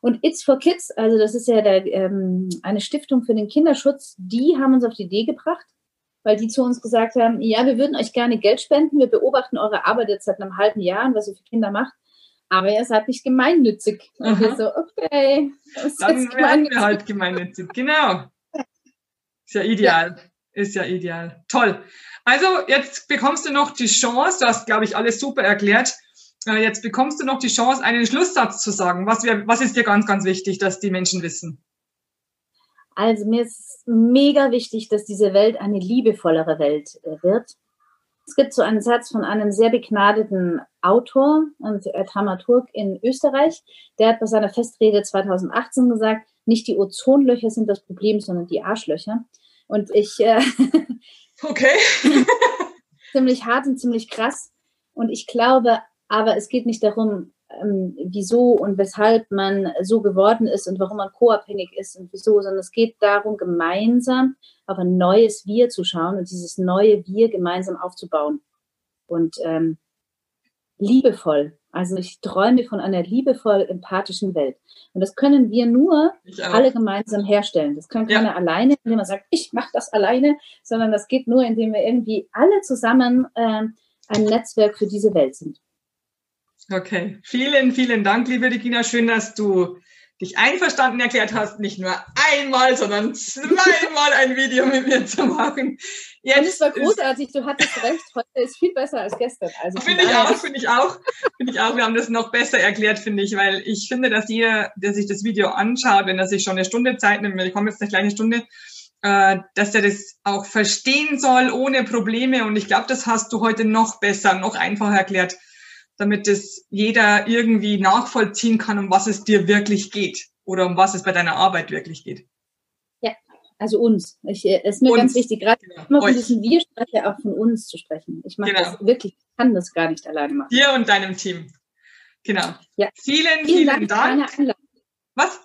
Und It's for Kids, also das ist ja der, ähm, eine Stiftung für den Kinderschutz, die haben uns auf die Idee gebracht, weil die zu uns gesagt haben, ja, wir würden euch gerne Geld spenden, wir beobachten eure Arbeit jetzt seit einem halben Jahr und was ihr für Kinder macht, aber ihr seid nicht gemeinnützig. Und Aha. wir so, okay. Dann werden wir halt gemeinnützig, genau. Ist ja ideal. Ja. Ist ja ideal. Toll. Also jetzt bekommst du noch die Chance, du hast, glaube ich, alles super erklärt. Äh, jetzt bekommst du noch die Chance, einen Schlusssatz zu sagen. Was, wär, was ist dir ganz, ganz wichtig, dass die Menschen wissen? Also mir ist mega wichtig, dass diese Welt eine liebevollere Welt äh, wird. Es gibt so einen Satz von einem sehr begnadeten Autor und Dramaturg in Österreich, der hat bei seiner Festrede 2018 gesagt, nicht die Ozonlöcher sind das Problem, sondern die Arschlöcher. Und ich äh, [LAUGHS] Okay. [LAUGHS] ziemlich hart und ziemlich krass. Und ich glaube, aber es geht nicht darum, ähm, wieso und weshalb man so geworden ist und warum man co-abhängig ist und wieso, sondern es geht darum, gemeinsam auf ein neues Wir zu schauen und dieses neue Wir gemeinsam aufzubauen. Und ähm, liebevoll also ich träume von einer liebevoll empathischen Welt. Und das können wir nur alle gemeinsam herstellen. Das kann keiner ja. alleine, indem man sagt, ich mache das alleine, sondern das geht nur, indem wir irgendwie alle zusammen äh, ein Netzwerk für diese Welt sind. Okay, vielen, vielen Dank, liebe Regina. Schön, dass du dich einverstanden erklärt hast, nicht nur einmal, sondern zweimal ein Video mit mir zu machen. Jetzt und es war großartig, du hattest recht, heute ist viel besser als gestern. Also finde ich auch, finde ich auch, finde ich auch. Wir haben das noch besser erklärt, finde ich, weil ich finde, dass jeder, der sich das Video anschaut, wenn er sich schon eine Stunde Zeit nimmt, wir kommen jetzt eine kleine Stunde, äh, dass er das auch verstehen soll ohne Probleme. Und ich glaube, das hast du heute noch besser, noch einfacher erklärt damit es jeder irgendwie nachvollziehen kann, um was es dir wirklich geht oder um was es bei deiner Arbeit wirklich geht. Ja, Also uns. Ich, äh, ist mir Uns. ganz wichtig, gerade Genau. immer von diesem Wir spreche, auch von uns zu sprechen. Ich mache Genau. das wirklich, ich kann das gar nicht alleine machen. Dir und deinem Team. Genau. Ja. Vielen, Vielen vielen Dank für deine Dank. Einladung. Was?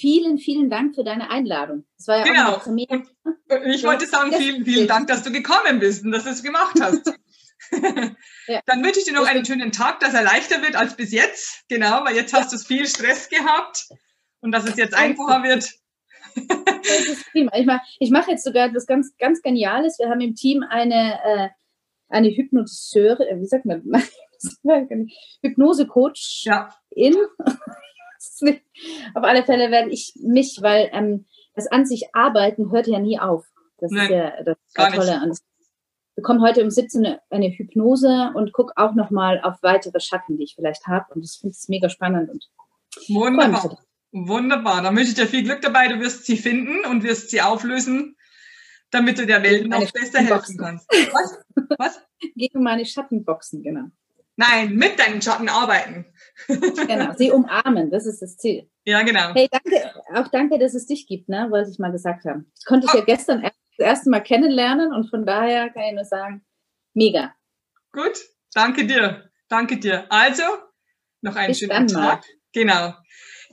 Vielen, vielen Dank für deine Einladung. Das war ja Genau. auch eine Premiere. Und Ich wollte sagen, vielen, vielen Dank, dass du gekommen bist und dass du es gemacht hast. [LAUGHS] Ja. Dann wünsche ich dir noch einen schönen Tag, dass er leichter wird als bis jetzt. Genau, weil jetzt hast du viel Stress gehabt und dass es jetzt einfacher wird. Das ist prima. Ich mache mach jetzt sogar etwas ganz, ganz Geniales. Wir haben im Team eine, äh, eine Hypnotiseurin, äh, wie sagt man, [LAUGHS] Hypnose-Coach Ja, in. [LAUGHS] Auf alle Fälle werde ich mich, weil ähm, das an sich Arbeiten hört ja nie auf. Das Nein, ist ja das Tolle an. Wir bekommen heute um 17 Uhr eine Hypnose und gucke auch nochmal auf weitere Schatten, die ich vielleicht habe. Und das finde ich mega spannend. Und wunderbar. Wunderbar. Dann wünsche ich dir viel Glück dabei. Du wirst sie finden und wirst sie auflösen, damit du der Welt noch besser helfen kannst. Was? Was? [LAUGHS] gegen meine Schattenboxen, genau. Nein, mit deinen Schatten arbeiten. [LAUGHS] Genau, sie umarmen, das ist das Ziel. Ja, genau. Hey, danke, auch danke, dass es dich gibt, ne, wollte ich mal gesagt haben. Ich konnte dich ja gestern erst, das erste Mal kennenlernen und von daher kann ich nur sagen, mega. Gut, danke dir. Danke dir. Also, noch einen Bis schönen Tag. Genau.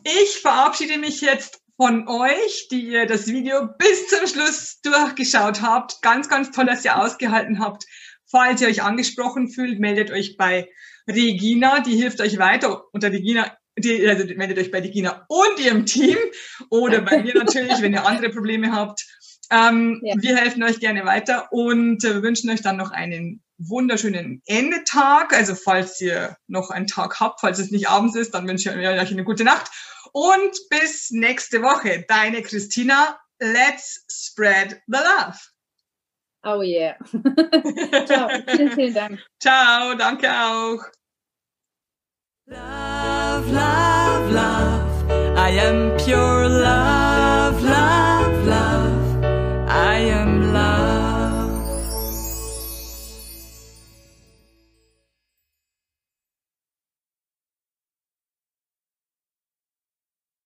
Ich verabschiede mich jetzt von euch, die ihr das Video bis zum Schluss durchgeschaut habt. Ganz, ganz toll, dass ihr ausgehalten habt. Falls ihr euch angesprochen fühlt, meldet euch bei Regina, die hilft euch weiter. Unter Regina, die, also meldet euch bei Regina und ihrem Team oder bei mir [LAUGHS] natürlich, wenn ihr andere Probleme habt. Ähm, Ja. Wir helfen euch gerne weiter und äh, wünschen euch dann noch einen wunderschönen Endetag. Also falls ihr noch einen Tag habt, falls es nicht abends ist, dann wünsche ich euch eine gute Nacht. Und bis nächste Woche. Deine Christina. Let's spread the love. Oh yeah. [LAUGHS] Ciao, vielen, vielen Dank. Ciao, danke auch. Love, love, love. I am pure love.